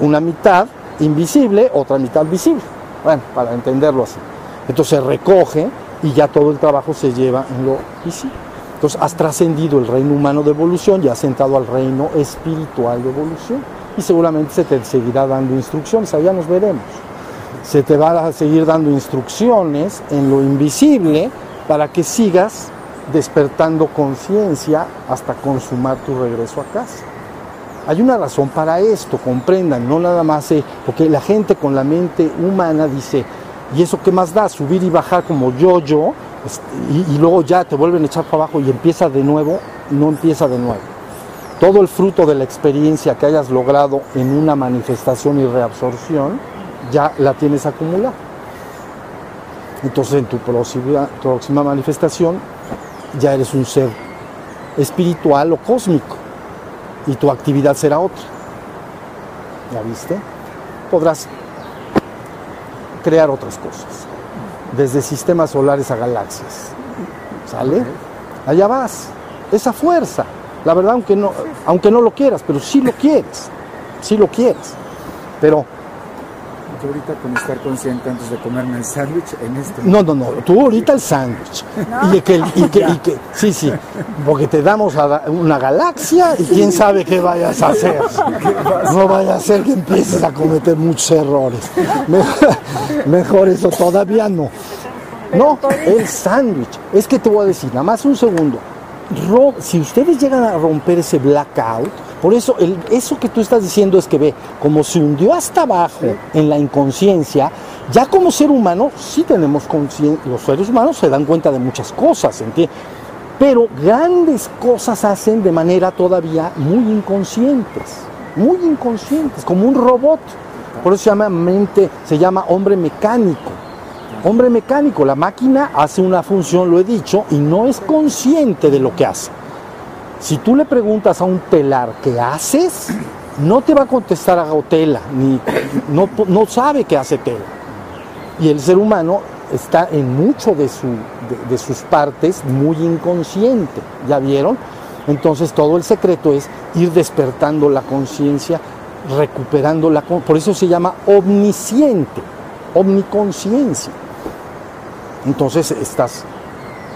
una mitad, invisible, otra mitad visible. Bueno, para entenderlo así. Entonces se recoge y ya todo el trabajo se lleva en lo visible. Entonces has trascendido el reino humano de evolución y has entrado al reino espiritual de evolución. Y seguramente se te seguirá dando instrucciones, allá nos veremos. Se te va a seguir dando instrucciones en lo invisible para que sigas despertando conciencia hasta consumar tu regreso a casa. Hay una razón para esto, comprendan, no nada más, eh, porque la gente con la mente humana dice, ¿y eso qué más da? Subir y bajar como yo-yo, este, y, y, luego ya te vuelven a echar para abajo y empieza de nuevo, no empieza de nuevo. Todo el fruto de la experiencia que hayas logrado en una manifestación y reabsorción, ya la tienes acumulada. Entonces en tu próxima, próxima manifestación ya eres un ser espiritual o cósmico y tu actividad será otra. ¿Ya viste? Podrás crear otras cosas, desde sistemas solares a galaxias. ¿Sale? Allá vas. Esa fuerza. La verdad, aunque no, aunque no lo quieras, pero sí lo quieres. Sí lo quieres. Pero ahorita con estar consciente antes de comerme el sándwich en este No, no, no, tú ahorita el sándwich. Y, que, y, que, y que, sí, sí, porque te damos a una galaxia y quién sabe qué vayas a hacer. No vaya a ser que empieces a cometer muchos errores. Mejor, eso todavía no. No, el sándwich. Es que te voy a decir, nada más un segundo. si ustedes llegan a romper ese blackout, por eso, eso que tú estás diciendo es que ve, como se hundió hasta abajo en la inconsciencia, ya como ser humano sí tenemos conciencia, los seres humanos se dan cuenta de muchas cosas, ¿entiendes? Pero grandes cosas hacen de manera todavía muy inconscientes, muy inconscientes, como un robot. Por eso se llama mente, se llama hombre mecánico. Hombre mecánico, la máquina hace una función, lo he dicho, y no es consciente de lo que hace. Si tú le preguntas a un telar qué haces, no te va a contestar a tela, ni no, no sabe qué hace tela. Y el ser humano está en mucho de, su, de, sus partes muy inconsciente, ¿ya vieron? Entonces todo el secreto es ir despertando la conciencia, recuperando la... Por eso se llama omnisciente, omniconciencia. Entonces estás,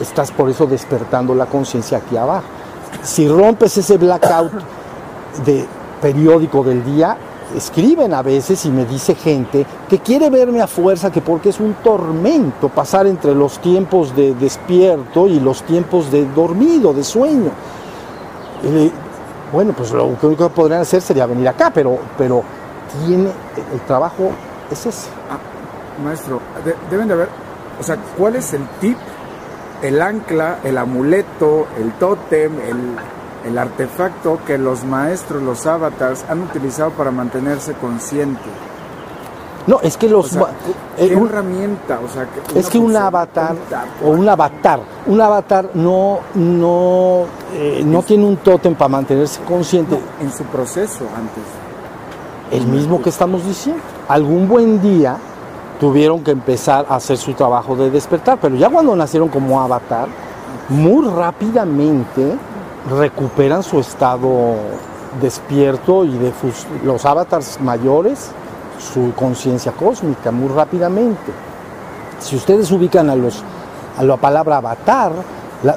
estás por eso despertando la conciencia aquí abajo. Si rompes ese blackout de periódico del día, escriben a veces y me dice gente que quiere verme a fuerza, que porque es un tormento pasar entre los tiempos de despierto y los tiempos de dormido, de sueño. bueno, pues lo único que podrían hacer sería venir acá, pero, pero tiene, el trabajo es ese. Ah, maestro, deben de haber, o sea, ¿cuál es el tip, el ancla, el amuleto, el tótem, el el artefacto que los maestros, los avatars, han utilizado para mantenerse consciente. No, es que los... O ¿qué eh, herramienta? O sea, es que un avatar, o un avatar, un avatar no, no, eh, no tiene un tótem para mantenerse consciente. en su proceso antes. El mismo que estamos diciendo. Algún buen día tuvieron que empezar a hacer su trabajo de despertar, pero ya cuando nacieron como avatar, muy rápidamente recuperan su estado despierto y de los avatars mayores su conciencia cósmica muy rápidamente. Si ustedes ubican a los a la palabra avatar,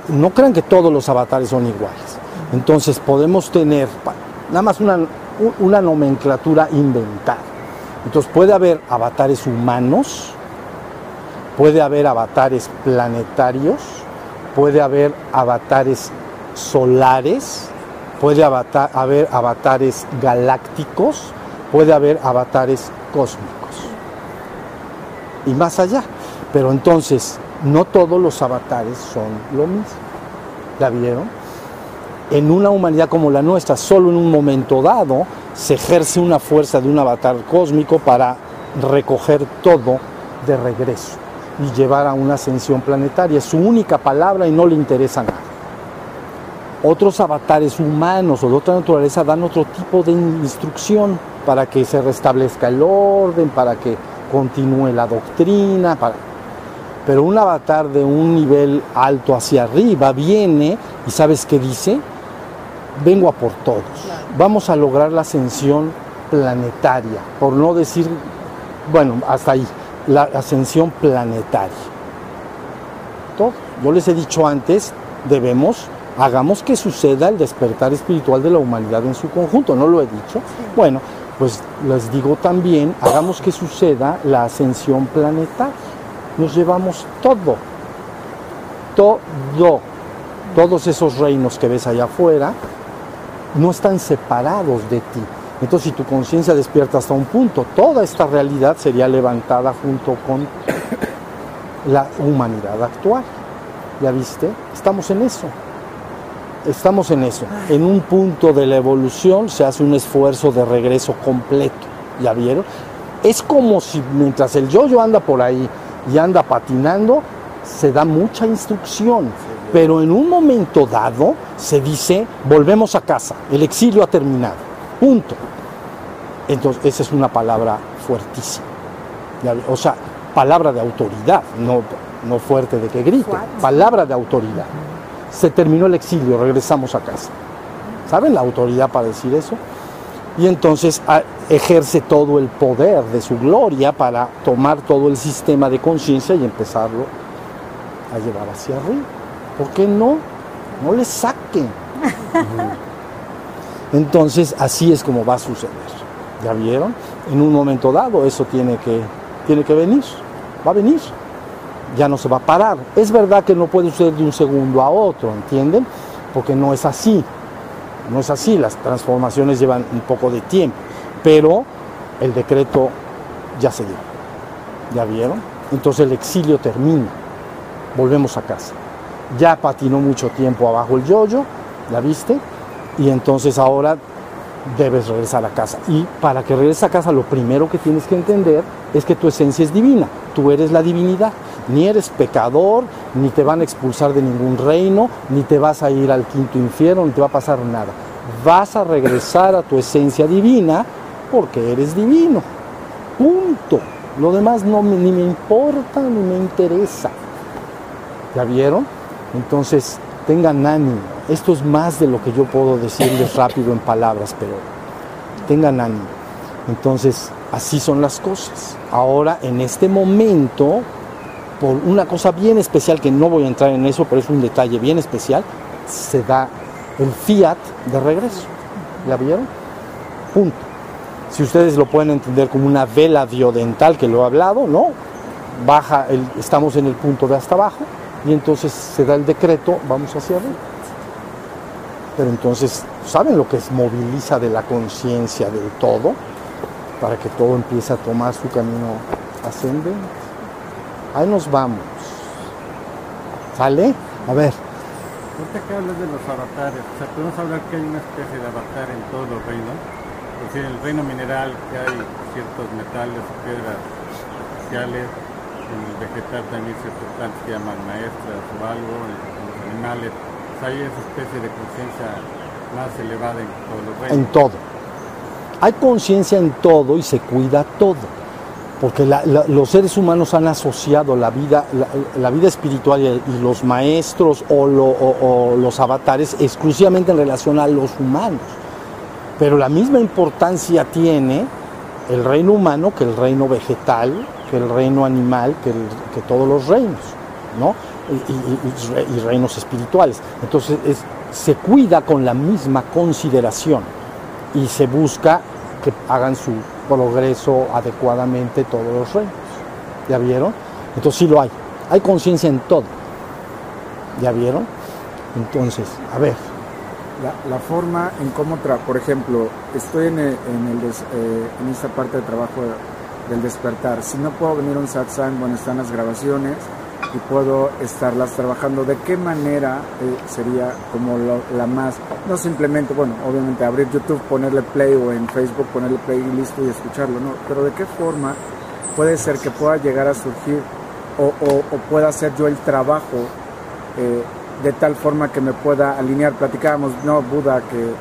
no crean que todos los avatares son iguales. Entonces podemos tener nada más una, una nomenclatura inventada. Entonces puede haber avatares humanos, puede haber avatares planetarios, puede haber avatares solares, puede haber avatares galácticos, puede haber avatares cósmicos. Y más allá. Pero entonces, no todos los avatares son lo mismo. ¿La vieron? En una humanidad como la nuestra, solo en un momento dado, se ejerce una fuerza de un avatar cósmico para recoger todo de regreso y llevar a una ascensión planetaria. Su única palabra y no le interesa nada otros avatares humanos o de otra naturaleza dan otro tipo de instrucción para que se restablezca el orden, para que continúe la doctrina. Pero un avatar de un nivel alto hacia arriba viene y ¿sabes qué dice? Vengo a por todos. Vamos a lograr la ascensión planetaria, por no decir, bueno, hasta ahí, la ascensión planetaria. Todo. Yo les he dicho antes, debemos hagamos que suceda el despertar espiritual de la humanidad en su conjunto, ¿no lo he dicho? Bueno, pues les digo también, hagamos que suceda la ascensión planetaria. Nos llevamos todo, todo, todos esos reinos que ves allá afuera no están separados de ti. Entonces, si tu conciencia despierta hasta un punto, toda esta realidad sería levantada junto con la humanidad actual. ¿Ya viste? Estamos en eso estamos en eso. En un punto de la evolución se hace un esfuerzo de regreso completo. ¿Ya vieron? Es como si mientras el yo-yo anda por ahí y anda patinando, se da mucha instrucción. Pero en un momento dado se dice, volvemos a casa, el exilio ha terminado. Punto. Entonces, esa es una palabra fuertísima. O sea, palabra de autoridad, no, no fuerte de que grite, palabra de autoridad se terminó el exilio, regresamos a casa. ¿Saben la autoridad para decir eso? Y entonces ah, ejerce todo el poder de su gloria para tomar todo el sistema de conciencia y empezarlo a llevar hacia arriba. ¿Por qué no? No le saquen. Entonces así es como va a suceder. ¿Ya vieron? En un momento dado eso tiene que, tiene que venir. Va a venir ya no se va a parar. Es verdad que no puede suceder de un segundo a otro, ¿entienden? Porque no es así. No es así, las transformaciones llevan un poco de tiempo, pero el decreto ya se dio. ¿Ya vieron? Entonces el exilio termina. Volvemos a casa. Ya patinó mucho tiempo abajo el yoyo, ¿la viste? Y entonces ahora debes regresar a casa. Y para que regreses a casa, lo primero que tienes que entender es que tu esencia es divina. Tú eres la divinidad ni eres pecador, ni te van a expulsar de ningún reino, ni te vas a ir al quinto infierno, ni te va a pasar nada. Vas a regresar a tu esencia divina porque eres divino. Punto. Lo demás no ni me importa ni me interesa. ¿Ya vieron? Entonces, tengan ánimo. Esto es más de lo que yo puedo decirles rápido en palabras, pero tengan ánimo. Entonces, así son las cosas. Ahora, en este momento, por una cosa bien especial, que no voy a entrar en eso, pero es un detalle bien especial, se da el fiat de regreso. ¿La vieron? Punto. Si ustedes lo pueden entender como una vela diodental, que lo he hablado, ¿no? Baja, estamos en el punto de hasta abajo, y entonces se da el decreto, vamos hacia arriba. Pero entonces, ¿saben lo que es moviliza de la conciencia del todo? Para que todo empiece a tomar su camino ascendente. Ahí nos vamos. ¿Sale? A ver. Ahorita que hablas de los avatares, o sea, podemos hablar que hay una especie de avatar en todos los reinos. Es decir, en el reino mineral que hay ciertos metales piedras especiales, en el vegetal también ciertas plantas que llaman maestras o algo, los animales, pues hay esa especie de conciencia más elevada en todos los reinos. En todo. Hay conciencia en todo y se cuida todo porque los seres humanos han asociado la vida, la, vida espiritual y, los maestros o, o, o, los avatares exclusivamente en relación a los humanos. Pero la misma importancia tiene el reino humano que el reino vegetal, que el reino animal, que, todos los reinos, ¿no? Y, reinos espirituales. Entonces es, se cuida con la misma consideración y se busca que hagan su progreso adecuadamente todos los reinos. ¿Ya vieron? Entonces sí lo hay. Hay conciencia en todo. ¿Ya vieron? Entonces, a ver. La, forma en cómo, por ejemplo, estoy en, el, en, eh, en esta parte de trabajo del despertar. Si no puedo venir a un satsang, bueno, están las grabaciones y puedo estarlas trabajando. ¿De qué manera eh, sería como lo, la más, no simplemente, bueno, obviamente abrir YouTube, ponerle play o en Facebook ponerle play y listo y escucharlo, no, pero de qué forma puede ser que pueda llegar a surgir o, o, pueda hacer yo el trabajo eh, de tal forma que me pueda alinear. Platicábamos, no, Buda, que,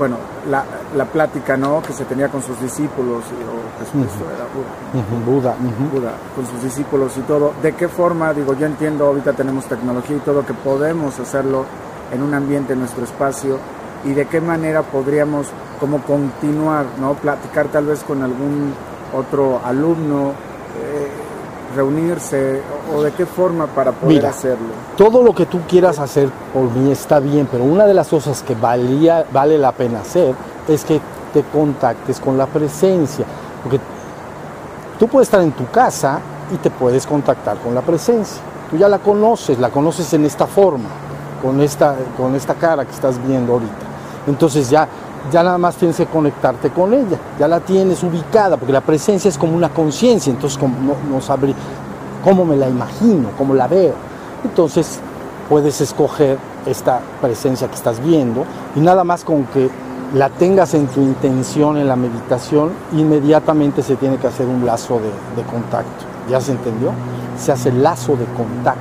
bueno, la, la plática, ¿no? Que se tenía con sus discípulos, o Jesucristo uh -huh. era Buda. Uh -huh. Buda, uh -huh. Buda, con sus discípulos y todo. ¿De qué forma, digo, yo entiendo, ahorita tenemos tecnología y todo, que podemos hacerlo en un ambiente, en nuestro espacio, y de qué manera podríamos como continuar, ¿no? Platicar tal vez con algún otro alumno, reunirse o de qué forma para poder Mira, hacerlo? Todo lo que tú quieras hacer por mí está bien, pero una de las cosas que valía, vale la pena hacer es que te contactes con la presencia, porque tú puedes estar en tu casa y te puedes contactar con la presencia. Tú ya la conoces, la conoces en esta forma, con esta, con esta cara que estás viendo ahorita. Entonces ya ya nada más tienes que conectarte con ella, ya la tienes ubicada, porque la presencia es como una conciencia, entonces como, no, no sabré cómo me la imagino, cómo la veo. Entonces puedes escoger esta presencia que estás viendo y nada más con que la tengas en tu intención en la meditación, inmediatamente se tiene que hacer un lazo de, de contacto. ¿Ya se entendió? Se hace lazo de contacto,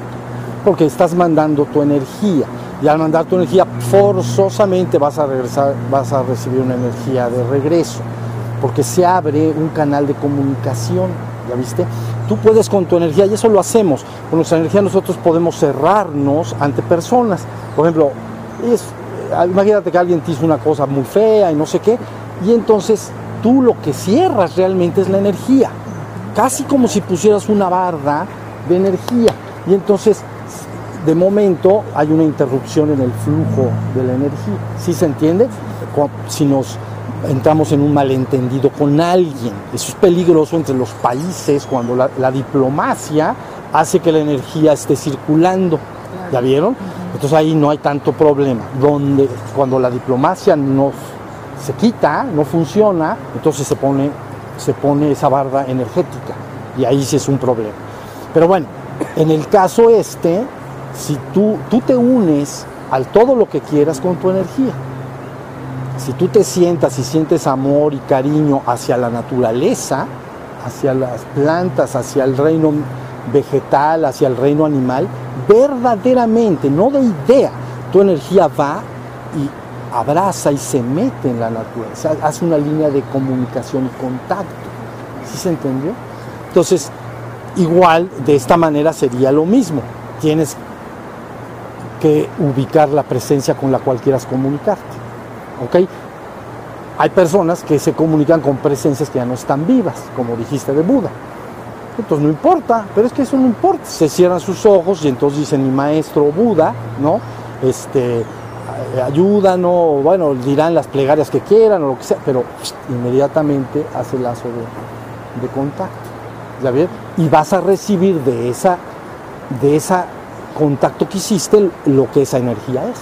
porque estás mandando tu energía y al mandar tu energía forzosamente vas a regresar, vas a recibir una energía de regreso, porque se abre un canal de comunicación, ¿ya viste? Tú puedes con tu energía, y eso lo hacemos, con nuestra energía nosotros podemos cerrarnos ante personas, por ejemplo, es, imagínate que alguien te hizo una cosa muy fea y no sé qué, y entonces tú lo que cierras realmente es la energía, casi como si pusieras una barda de energía, y entonces de momento hay una interrupción en el flujo de la energía. ¿Sí se entiende? Si nos entramos en un malentendido con alguien, eso es peligroso entre los países cuando la, la diplomacia hace que la energía esté circulando. ¿Ya vieron? Entonces ahí no hay tanto problema. Donde cuando la diplomacia no se quita, no funciona, entonces se pone, se pone esa barra energética y ahí sí es un problema. Pero bueno, en el caso este, si tú, tú te unes al todo lo que quieras con tu energía. Si tú te sientas y sientes amor y cariño hacia la naturaleza, hacia las plantas, hacia el reino vegetal, hacia el reino animal, verdaderamente, no de idea, tu energía va y abraza y se mete en la naturaleza, hace una línea de comunicación y contacto. ¿Sí se entendió? Entonces, igual de esta manera sería lo mismo. Tienes que ubicar la presencia con la cual quieras comunicarte. ¿Ok? Hay personas que se comunican con presencias que ya no están vivas, como dijiste de Buda. Entonces no importa, pero es que eso no importa. Se cierran sus ojos y entonces dicen mi maestro Buda, ¿no? Este, ayúdanos, bueno, dirán las plegarias que quieran o lo que sea, pero inmediatamente hace lazo de, contacto. ¿Ya ves? Y vas a recibir de esa, de esa contacto que hiciste lo que esa energía es.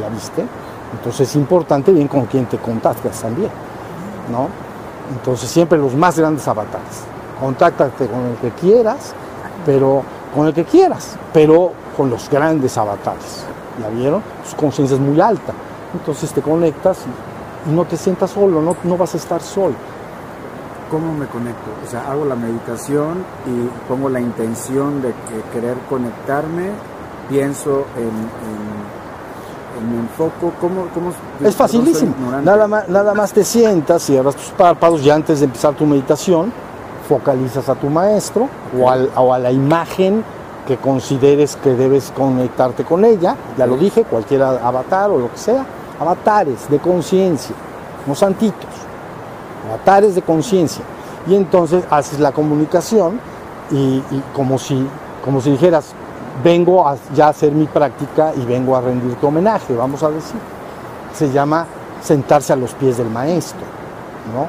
¿Ya viste? Entonces es importante bien con quién te contactas también, ¿no? Entonces siempre los más grandes avatares. Contáctate con el que quieras, pero con el que quieras, pero con los grandes avatares. ¿Ya vieron? Su conciencia es muy alta. Entonces te conectas y, no te sientas solo, no, no vas a estar solo. ¿Cómo me conecto? O sea, hago la meditación y pongo la intención de querer conectarme, pienso en, mi enfoco. ¿Cómo, cómo es facilísimo. Nada más, nada más te sientas, cierras tus párpados y antes de empezar tu meditación, focalizas a tu maestro o, o a la imagen que consideres que debes conectarte con ella, ya lo dije, cualquier avatar o lo que sea, avatares de conciencia, no santitos, avatares de conciencia. Y entonces haces la comunicación y, como, si, como si dijeras, vengo a, ya a hacer mi práctica y vengo a rendirte homenaje, vamos a decir. Se llama sentarse a los pies del maestro, ¿no?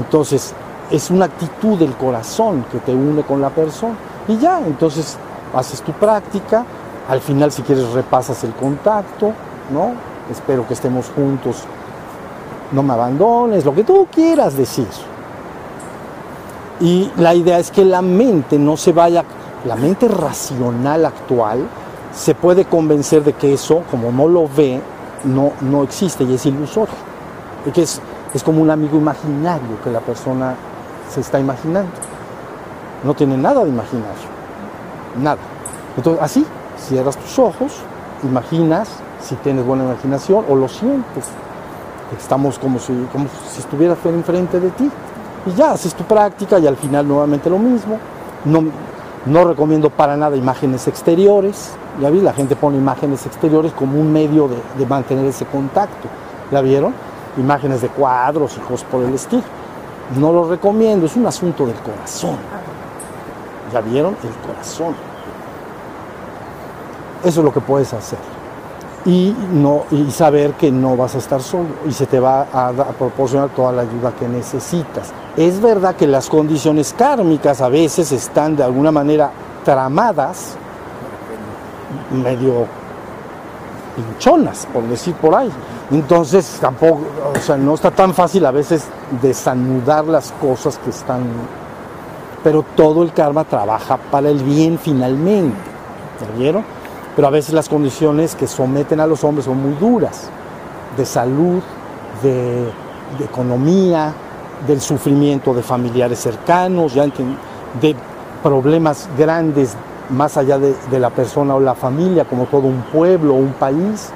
Entonces, es una actitud del corazón que te une con la persona. Y ya, entonces haces tu práctica, al final si quieres repasas el contacto, ¿no? Espero que estemos juntos, no me abandones, lo que tú quieras decir. Y la idea es que la mente no se vaya, la mente racional actual se puede convencer de que eso, como no lo ve, no, no existe y es ilusorio. Y que es, es como un amigo imaginario que la persona se está imaginando. No tiene nada de imaginario nada. Entonces, así, cierras tus ojos, imaginas, si tienes buena imaginación, o lo sientes. Estamos como si, como si estuviera enfrente de ti. Y ya, haces tu práctica y al final nuevamente lo mismo. No, no recomiendo para nada imágenes exteriores. Ya vi, la gente pone imágenes exteriores como un medio de, de mantener ese contacto. ¿Ya vieron? Imágenes de cuadros y cosas por el estilo. No lo recomiendo, es un asunto del corazón. ¿Ya vieron? El corazón. Eso es lo que puedes hacer. Y, no, y saber que no vas a estar solo y se te va a, proporcionar toda la ayuda que necesitas. Es verdad que las condiciones kármicas a veces están de alguna manera tramadas, medio pinchonas, por decir por ahí. Entonces tampoco, o sea, no está tan fácil a veces desanudar las cosas que están pero todo el karma trabaja para el bien finalmente. vieron? Pero a veces las condiciones que someten a los hombres son muy duras, de salud, de, economía, del sufrimiento de familiares cercanos, ya de problemas grandes más allá de, la persona o la familia, como todo un pueblo o un país,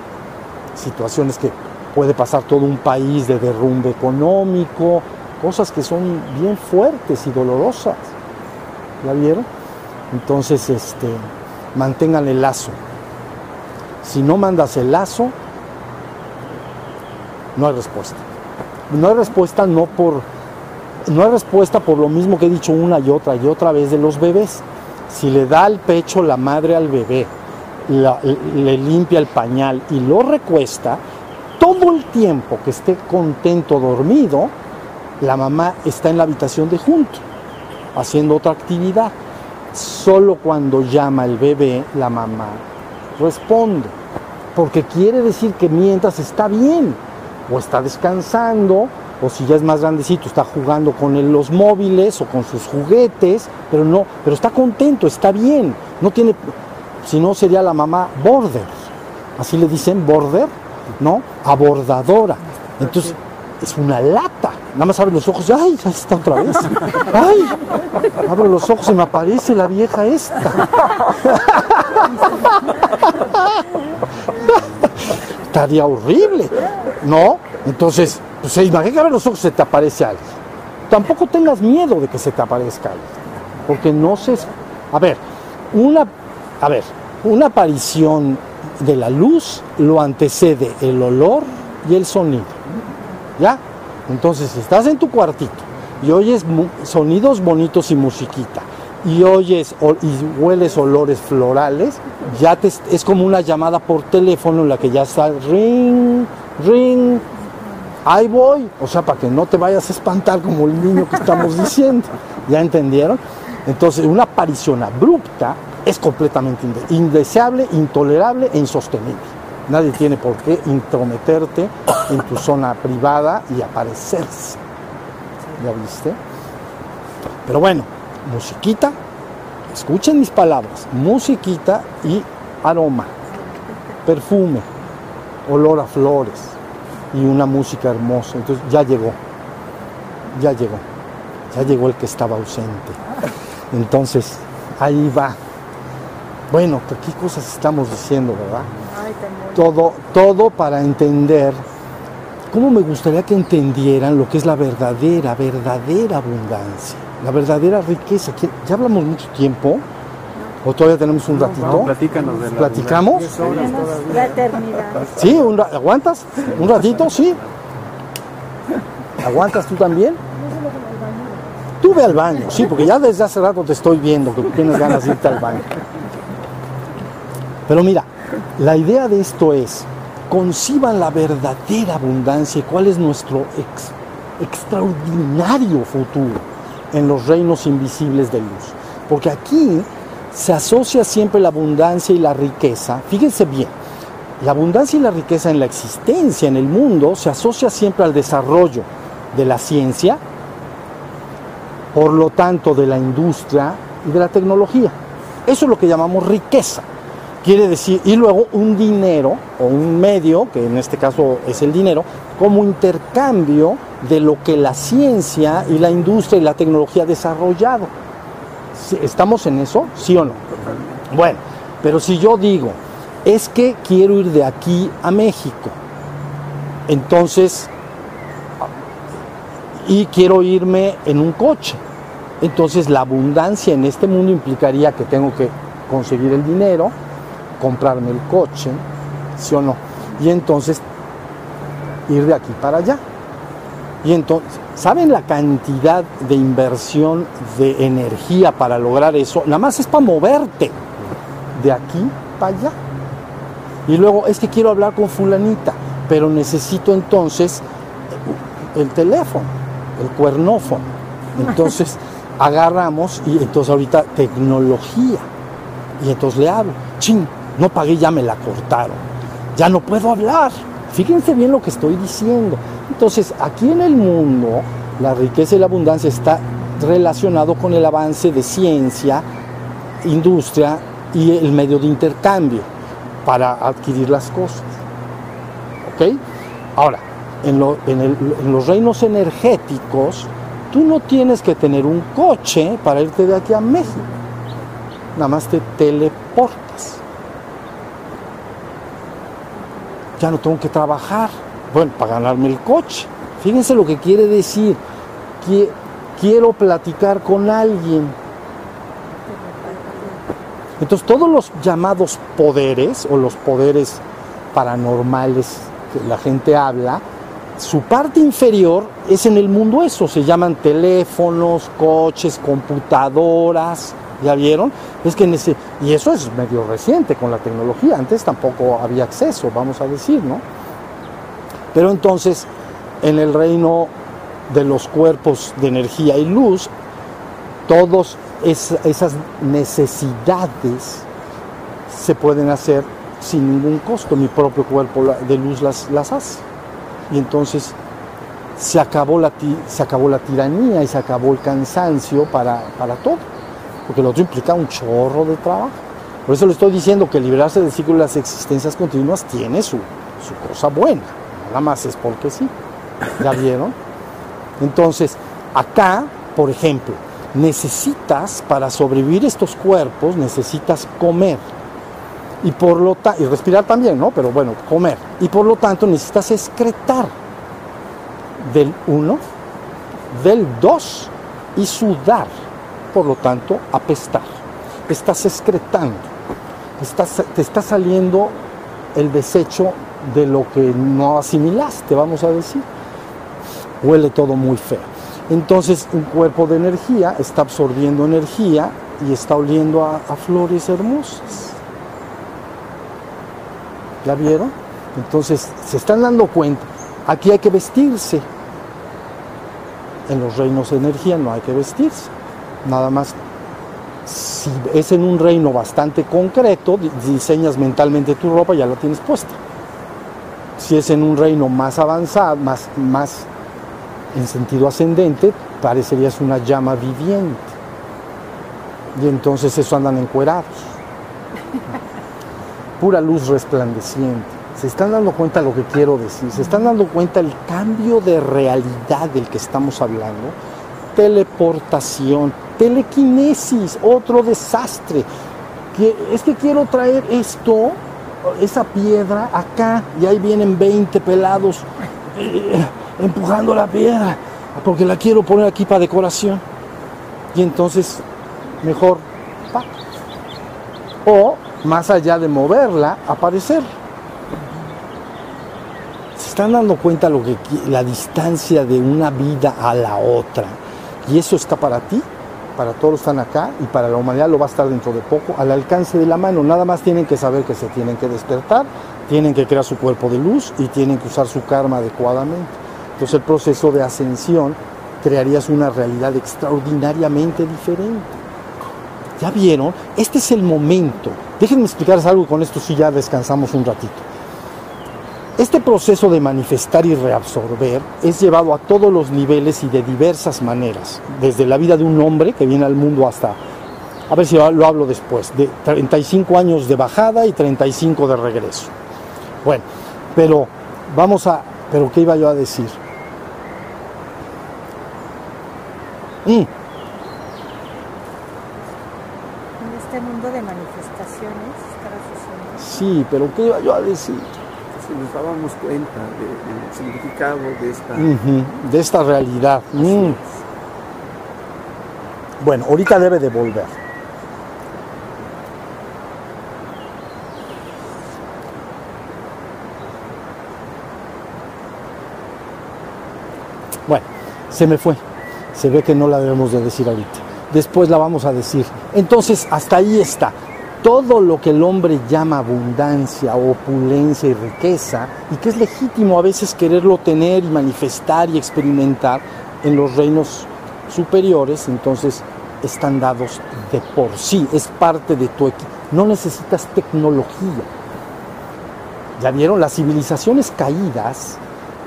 situaciones que puede pasar todo un país de derrumbe económico, cosas que son bien fuertes y dolorosas. ¿Ya vieron? Entonces, este, mantengan el lazo. Si no mandas el lazo, no hay respuesta. No hay respuesta no por no hay respuesta por lo mismo que he dicho una y otra y otra vez de los bebés. Si le da el pecho la madre al bebé, le limpia el pañal y lo recuesta, todo el tiempo que esté contento dormido, la mamá está en la habitación de junto haciendo otra actividad. Solo cuando llama el bebé, la mamá responde, porque quiere decir que mientras está bien, o está descansando, o si ya es más grandecito, está jugando con los móviles o con sus juguetes, pero no, pero está contento, está bien, no tiene, si no sería la mamá border, así le dicen border, ¿no? Abordadora. Entonces, es una lata. Nada más abre los ojos y ¡ay! Ya está otra vez. ¡Ay! Abro los ojos y me aparece la vieja esta. Estaría horrible. ¿No? Entonces, pues que abre los ojos se te aparece alguien. Tampoco tengas miedo de que se te aparezca alguien. Porque no se. A ver, una. A ver, una aparición de la luz lo antecede el olor y el sonido. ¿Ya? Entonces, si estás en tu cuartito y oyes sonidos bonitos y musiquita, y oyes y hueles olores florales, ya te, es como una llamada por teléfono en la que ya está ring, ring, ahí voy, o sea, para que no te vayas a espantar como el niño que estamos diciendo, ¿ya entendieron? Entonces, una aparición abrupta es completamente indeseable, intolerable e insostenible. Nadie tiene por qué intrometerte en tu zona privada y aparecerse. ¿Ya viste? Pero bueno, musiquita, escuchen mis palabras, musiquita y aroma, perfume, olor a flores y una música hermosa. Entonces ya llegó, ya llegó, ya llegó el que estaba ausente. Entonces, ahí va. Bueno, ¿qué cosas estamos diciendo, verdad? Todo, todo para entender cómo me gustaría que entendieran lo que es la verdadera, verdadera abundancia la verdadera riqueza. ¿Ya hablamos mucho tiempo? ¿O todavía tenemos un ratito? No, platícanos de ¿Platicamos? La eternidad. ¿Sí? Un, ¿Aguantas? ¿Un ratito? Sí. ¿Aguantas tú también? Tú ve al baño, sí, porque ya desde hace rato te estoy viendo que tienes ganas de irte al baño. Pero mira, la idea de esto es, conciban la verdadera abundancia y cuál es nuestro extraordinario futuro en los reinos invisibles de luz. Porque aquí se asocia siempre la abundancia y la riqueza. Fíjense bien, la abundancia y la riqueza en la existencia, en el mundo, se asocia siempre al desarrollo de la ciencia, por lo tanto de la industria y de la tecnología. Eso es lo que llamamos riqueza. Quiere decir, y luego un dinero o un medio, que en este caso es el dinero, como intercambio de lo que la ciencia y la industria y la tecnología ha desarrollado. ¿Estamos en eso? ¿Sí o no? Bueno, pero si yo digo, es que quiero ir de aquí a México, entonces, y quiero irme en un coche, entonces la abundancia en este mundo implicaría que tengo que conseguir el dinero, comprarme el coche, ¿sí o no? Y entonces ir de aquí para allá. Y entonces, ¿saben la cantidad de inversión de energía para lograr eso? Nada más es para moverte de aquí para allá. Y luego es que quiero hablar con fulanita, pero necesito entonces el teléfono, el cuernófono. Entonces agarramos y entonces ahorita tecnología. Y entonces le hablo, ching, no pagué, ya me la cortaron. Ya no puedo hablar. Fíjense bien lo que estoy diciendo. Entonces, aquí en el mundo, la riqueza y la abundancia está relacionado con el avance de ciencia, industria y el medio de intercambio para adquirir las cosas. ¿Ok? Ahora, en, en los reinos energéticos, tú no tienes que tener un coche para irte de aquí a México. Nada más te teleportas. Ya no tengo que trabajar bueno, para ganarme el coche. Fíjense lo que quiere decir. Quiero platicar con alguien. Entonces todos los llamados poderes o los poderes paranormales que la gente habla, su parte inferior es en el mundo eso, se llaman teléfonos, coches, computadoras, ¿ya vieron? Es que en y eso es medio reciente con la tecnología, antes tampoco había acceso, vamos a decir, ¿no? Pero entonces, en el reino de los cuerpos de energía y luz, todas esas necesidades se pueden hacer sin ningún costo. Mi propio cuerpo de luz las, las hace. Y entonces se acabó, la, se acabó la tiranía y se acabó el cansancio para, para todo. Porque lo otro implica un chorro de trabajo. Por eso le estoy diciendo que liberarse del ciclo de las existencias continuas tiene su, su cosa buena nada más es porque sí. ¿Ya vieron? Entonces, acá, por ejemplo, necesitas, para sobrevivir estos cuerpos, necesitas comer. Y por lo y respirar también, ¿no? Pero bueno, comer. Y por lo tanto necesitas excretar del uno, del dos y sudar. Por lo tanto, apestar. Estás excretando. te está saliendo el desecho de lo que no asimilaste, vamos a decir. Huele todo muy feo. Entonces un cuerpo de energía está absorbiendo energía y está oliendo a, a flores hermosas. ¿La vieron? Entonces se están dando cuenta, aquí hay que vestirse. En los reinos de energía no hay que vestirse. Nada más si es en un reino bastante concreto, diseñas mentalmente tu ropa y ya la tienes puesta. Si es en un reino más avanzado, más, más en sentido ascendente, parecerías una llama viviente. Y entonces eso andan encuerados. Pura luz resplandeciente. Se están dando cuenta de lo que quiero decir, se están dando cuenta el cambio de realidad del que estamos hablando. Teleportación, telequinesis, otro desastre. Es que quiero traer esto, esa piedra acá, y ahí vienen 20 pelados eh, empujando la piedra, porque la quiero poner aquí para decoración. Y entonces, mejor, o más allá de moverla, aparecer. Se están dando cuenta lo que la distancia de una vida a la otra. Y eso está para ti para todos están acá y para la humanidad lo va a estar dentro de poco, al alcance de la mano. Nada más tienen que saber que se tienen que despertar, tienen que crear su cuerpo de luz y tienen que usar su karma adecuadamente. Entonces el proceso de ascensión crearías una realidad extraordinariamente diferente. ¿Ya vieron? Este es el momento. Déjenme explicarles algo con esto sí ya descansamos un ratito. Este proceso de manifestar y reabsorber es llevado a todos los niveles y de diversas maneras, desde la vida de un hombre que viene al mundo hasta, a ver si lo hablo después, de 35 años de bajada y 35 de regreso. Bueno, pero vamos a, pero ¿qué iba yo a decir? Mm. En este mundo de manifestaciones Sí, pero ¿qué iba yo a decir? Nos dábamos cuenta del significado de esta, de esta realidad. Mm. Bueno, ahorita debe de volver. Bueno, se me fue. Se ve que no la debemos de decir ahorita. Después la vamos a decir. Entonces, hasta ahí está todo lo que el hombre llama abundancia, opulencia y riqueza, y que es legítimo a veces quererlo tener y manifestar y experimentar en los reinos superiores, entonces están dados de por sí, es parte de tu equipo. No necesitas tecnología. Ya vieron, las civilizaciones caídas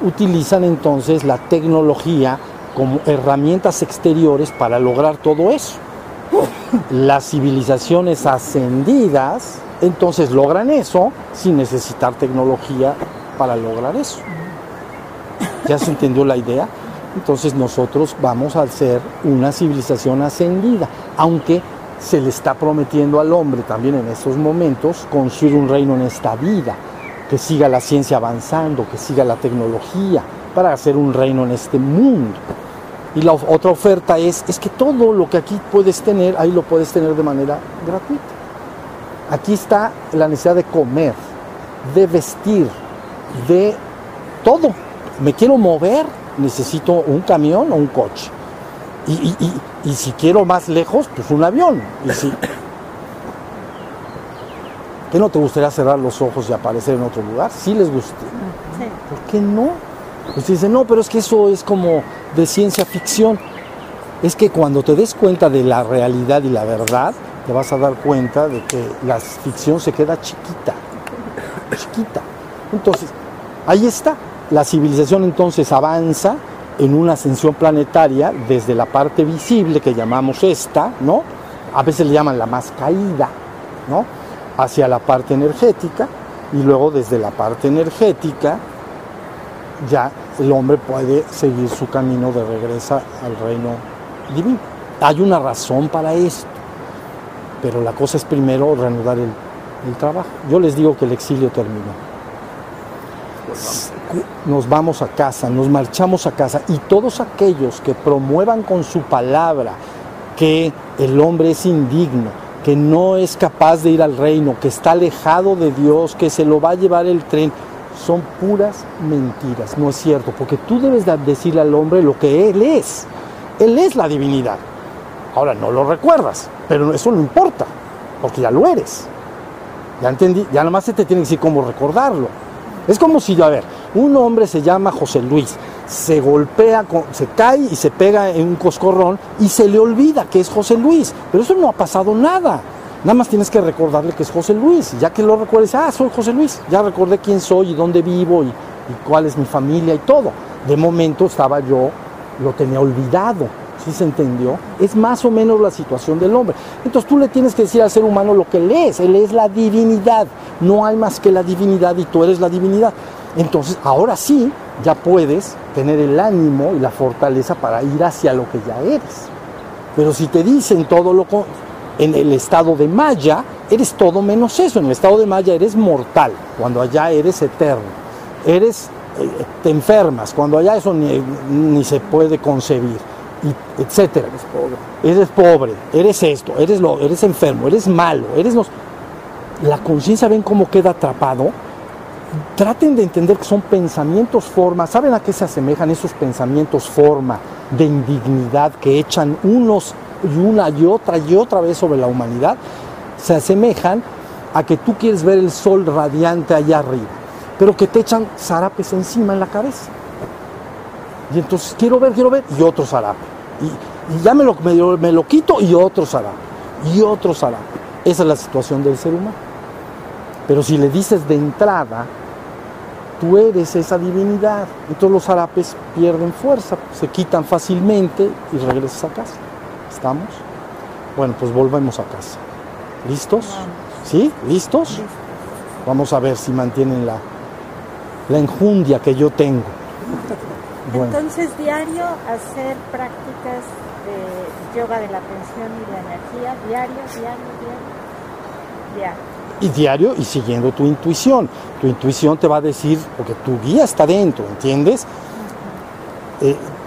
utilizan entonces la tecnología como herramientas exteriores para lograr todo eso las civilizaciones ascendidas entonces logran eso sin necesitar tecnología para lograr eso. ¿Ya se entendió la idea? Entonces nosotros vamos a ser una civilización ascendida, aunque se le está prometiendo al hombre también en estos momentos construir un reino en esta vida, que siga la ciencia avanzando, que siga la tecnología, para hacer un reino en este mundo. Y la otra oferta es, es que todo lo que aquí puedes tener, ahí lo puedes tener de manera gratuita. Aquí está la necesidad de comer, de vestir, de todo. Me quiero mover, necesito un camión o un coche. Y, si quiero más lejos, pues un avión. Y si, ¿Qué no te gustaría cerrar los ojos y aparecer en otro lugar? Sí les gusta. ¿Por qué no? Pues dicen, no, pero es que eso es como de ciencia ficción. Es que cuando te des cuenta de la realidad y la verdad, te vas a dar cuenta de que la ficción se queda chiquita, chiquita. Entonces, ahí está. La civilización entonces avanza en una ascensión planetaria desde la parte visible que llamamos esta, ¿no? A veces le llaman la más caída, ¿no? Hacia la parte energética y luego desde la parte energética ya el hombre puede seguir su camino de regreso al reino divino. Hay una razón para esto, pero la cosa es primero reanudar el, trabajo. Yo les digo que el exilio terminó. Nos vamos a casa, nos marchamos a casa y todos aquellos que promuevan con su palabra que el hombre es indigno, que no es capaz de ir al reino, que está alejado de Dios, que se lo va a llevar el tren, son puras mentiras, no es cierto, porque tú debes decirle al hombre lo que él es. Él es la divinidad. Ahora no lo recuerdas, pero eso no importa, porque ya lo eres. Ya entendí, ya nada más se te tiene que decir cómo recordarlo. Es como si, a ver, un hombre se llama José Luis, se golpea, se cae y se pega en un coscorrón y se le olvida que es José Luis, pero eso no ha pasado nada. Nada más tienes que recordarle que es José Luis. ya que lo recuerdes, ah, soy José Luis. Ya recordé quién soy y dónde vivo y, cuál es mi familia y todo. De momento estaba yo, lo tenía olvidado. ¿Sí se entendió? Es más o menos la situación del hombre. Entonces tú le tienes que decir al ser humano lo que él es. Él es la divinidad. No hay más que la divinidad y tú eres la divinidad. Entonces ahora sí ya puedes tener el ánimo y la fortaleza para ir hacia lo que ya eres. Pero si te dicen todo lo en el estado de Maya, eres todo menos eso. En el estado de Maya eres mortal, cuando allá eres eterno. Eres, eh, te enfermas, cuando allá eso ni, se puede concebir, y etcétera. Eres pobre. Eres pobre, eres esto, eres lo, eres enfermo, eres malo, eres los. La conciencia ven cómo queda atrapado. Traten de entender que son pensamientos forma. ¿Saben a qué se asemejan esos pensamientos forma de indignidad que echan unos y una y otra y otra vez sobre la humanidad, se asemejan a que tú quieres ver el sol radiante allá arriba, pero que te echan zarapes encima en la cabeza. Y entonces quiero ver, quiero ver, y otro zarape. Y, ya me lo, me, lo quito y otro zarape. Y otro zarape. Esa es la situación del ser humano. Pero si le dices de entrada, tú eres esa divinidad, entonces los zarapes pierden fuerza, se quitan fácilmente y regresas a casa. ¿Estamos? Bueno, pues volvemos a casa. ¿Listos? ¿Sí? ¿Listos? Vamos a ver si mantienen la, la enjundia que yo tengo. Entonces, diario hacer prácticas de yoga de la atención y la energía, diario, diario, diario, diario. Y diario y siguiendo tu intuición. Tu intuición te va a decir, porque tu guía está dentro, ¿entiendes?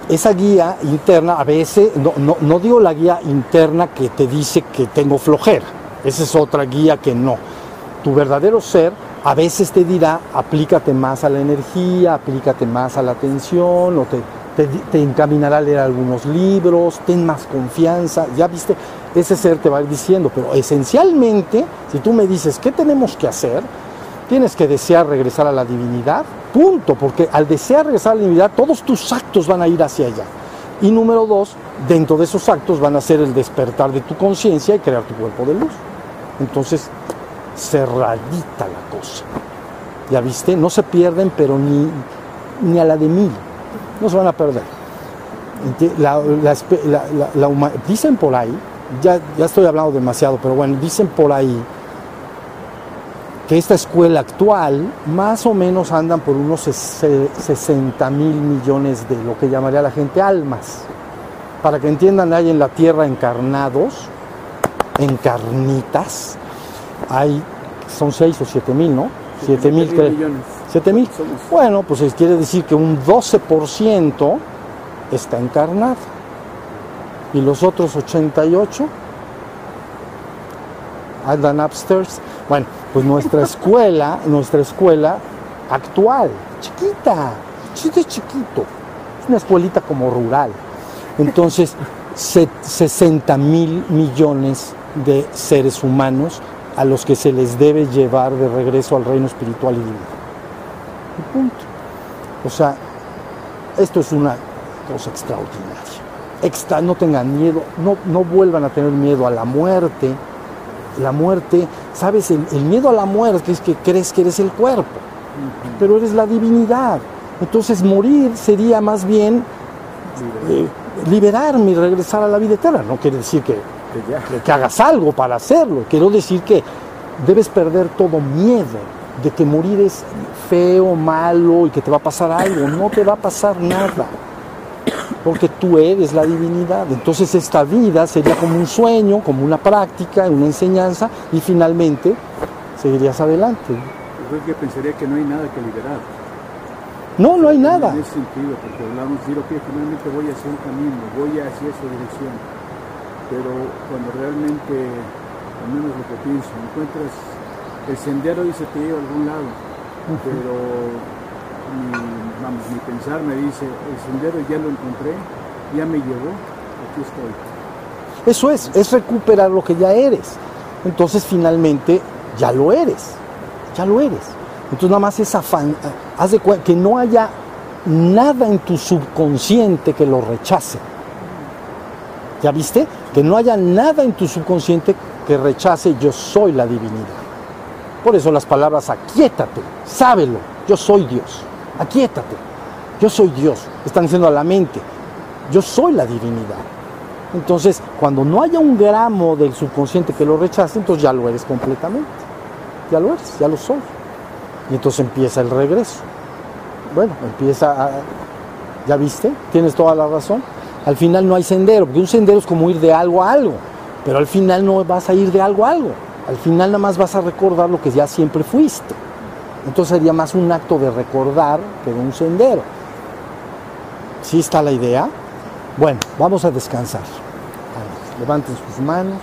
Esa guía interna a veces, no, no, digo la guía interna que te dice que tengo flojera, esa es otra guía que no. Tu verdadero ser a veces te dirá, aplícate más a la energía, aplícate más a la atención, o te, te, encaminará a leer algunos libros, ten más confianza, ya viste, ese ser te va diciendo, pero esencialmente, si tú me dices, ¿qué tenemos que hacer? Tienes que desear regresar a la divinidad, punto, porque al desear regresar a la divinidad, todos tus actos van a ir hacia allá. Y número dos, dentro de esos actos van a ser el despertar de tu conciencia y crear tu cuerpo de luz. Entonces, cerradita la cosa. Ya viste, no se pierden, pero ni, ni a la de mil, no se van a perder. dicen por ahí, ya, ya estoy hablando demasiado, pero bueno, dicen por ahí que esta escuela actual más o menos andan por unos 60 mil millones de lo que llamaría la gente almas. Para que entiendan, hay en la tierra encarnados, encarnitas, hay, son 6 o 7 mil, ¿no? 7 mil, millones. 7 mil. Bueno, pues quiere decir que un 12% está encarnado. Y los otros 88 andan upstairs. Bueno, pues nuestra escuela, nuestra escuela actual, chiquita, chiquito, chiquito, es una escuelita como rural. Entonces, 60 mil millones de seres humanos a los que se les debe llevar de regreso al reino espiritual y divino. Y punto. O sea, esto es una cosa extraordinaria. Extra, no tengan miedo, no, no vuelvan a tener miedo a la muerte, la muerte, sabes, el, miedo a la muerte es que crees que eres el cuerpo, pero eres la divinidad. Entonces morir sería más bien eh, liberarme y regresar a la vida eterna. No quiere decir que, que, hagas algo para hacerlo, quiero decir que debes perder todo miedo de que morir es feo, malo y que te va a pasar algo. No te va a pasar nada porque tú eres la divinidad. Entonces esta vida sería como un sueño, como una práctica, una enseñanza y finalmente seguirías adelante. Yo que pensaría que no hay nada que liberar. No, no hay nada. En ese sentido, porque hablamos de decir, ok, finalmente voy hacia un camino, voy hacia esa dirección. Pero cuando realmente al menos lo que pienso. Encuentras el sendero dice te lleva a algún lado, pero vamos, mi pensar me dice, el sendero ya lo encontré, ya me llevó, aquí estoy. Eso es, es recuperar lo que ya eres. Entonces finalmente ya lo eres, ya lo eres. Entonces nada más es afán, haz de cuenta que no haya nada en tu subconsciente que lo rechace. ¿Ya viste? Que no haya nada en tu subconsciente que rechace yo soy la divinidad. Por eso las palabras aquíétate, sábelo, yo soy Dios. Aquíétate, yo soy Dios. Están diciendo a la mente, yo soy la divinidad. Entonces, cuando no haya un gramo del subconsciente que lo rechace, entonces ya lo eres completamente. Ya lo eres, ya lo soy. Y entonces empieza el regreso. Bueno, empieza. ¿Ya viste? Tienes toda la razón. Al final no hay sendero, porque un sendero es como ir de algo a algo, pero al final no vas a ir de algo a algo. Al final nada más vas a recordar lo que ya siempre fuiste. Entonces sería más un acto de recordar que de un sendero. ¿Sí está la idea? Bueno, vamos a descansar. Levanten sus manos.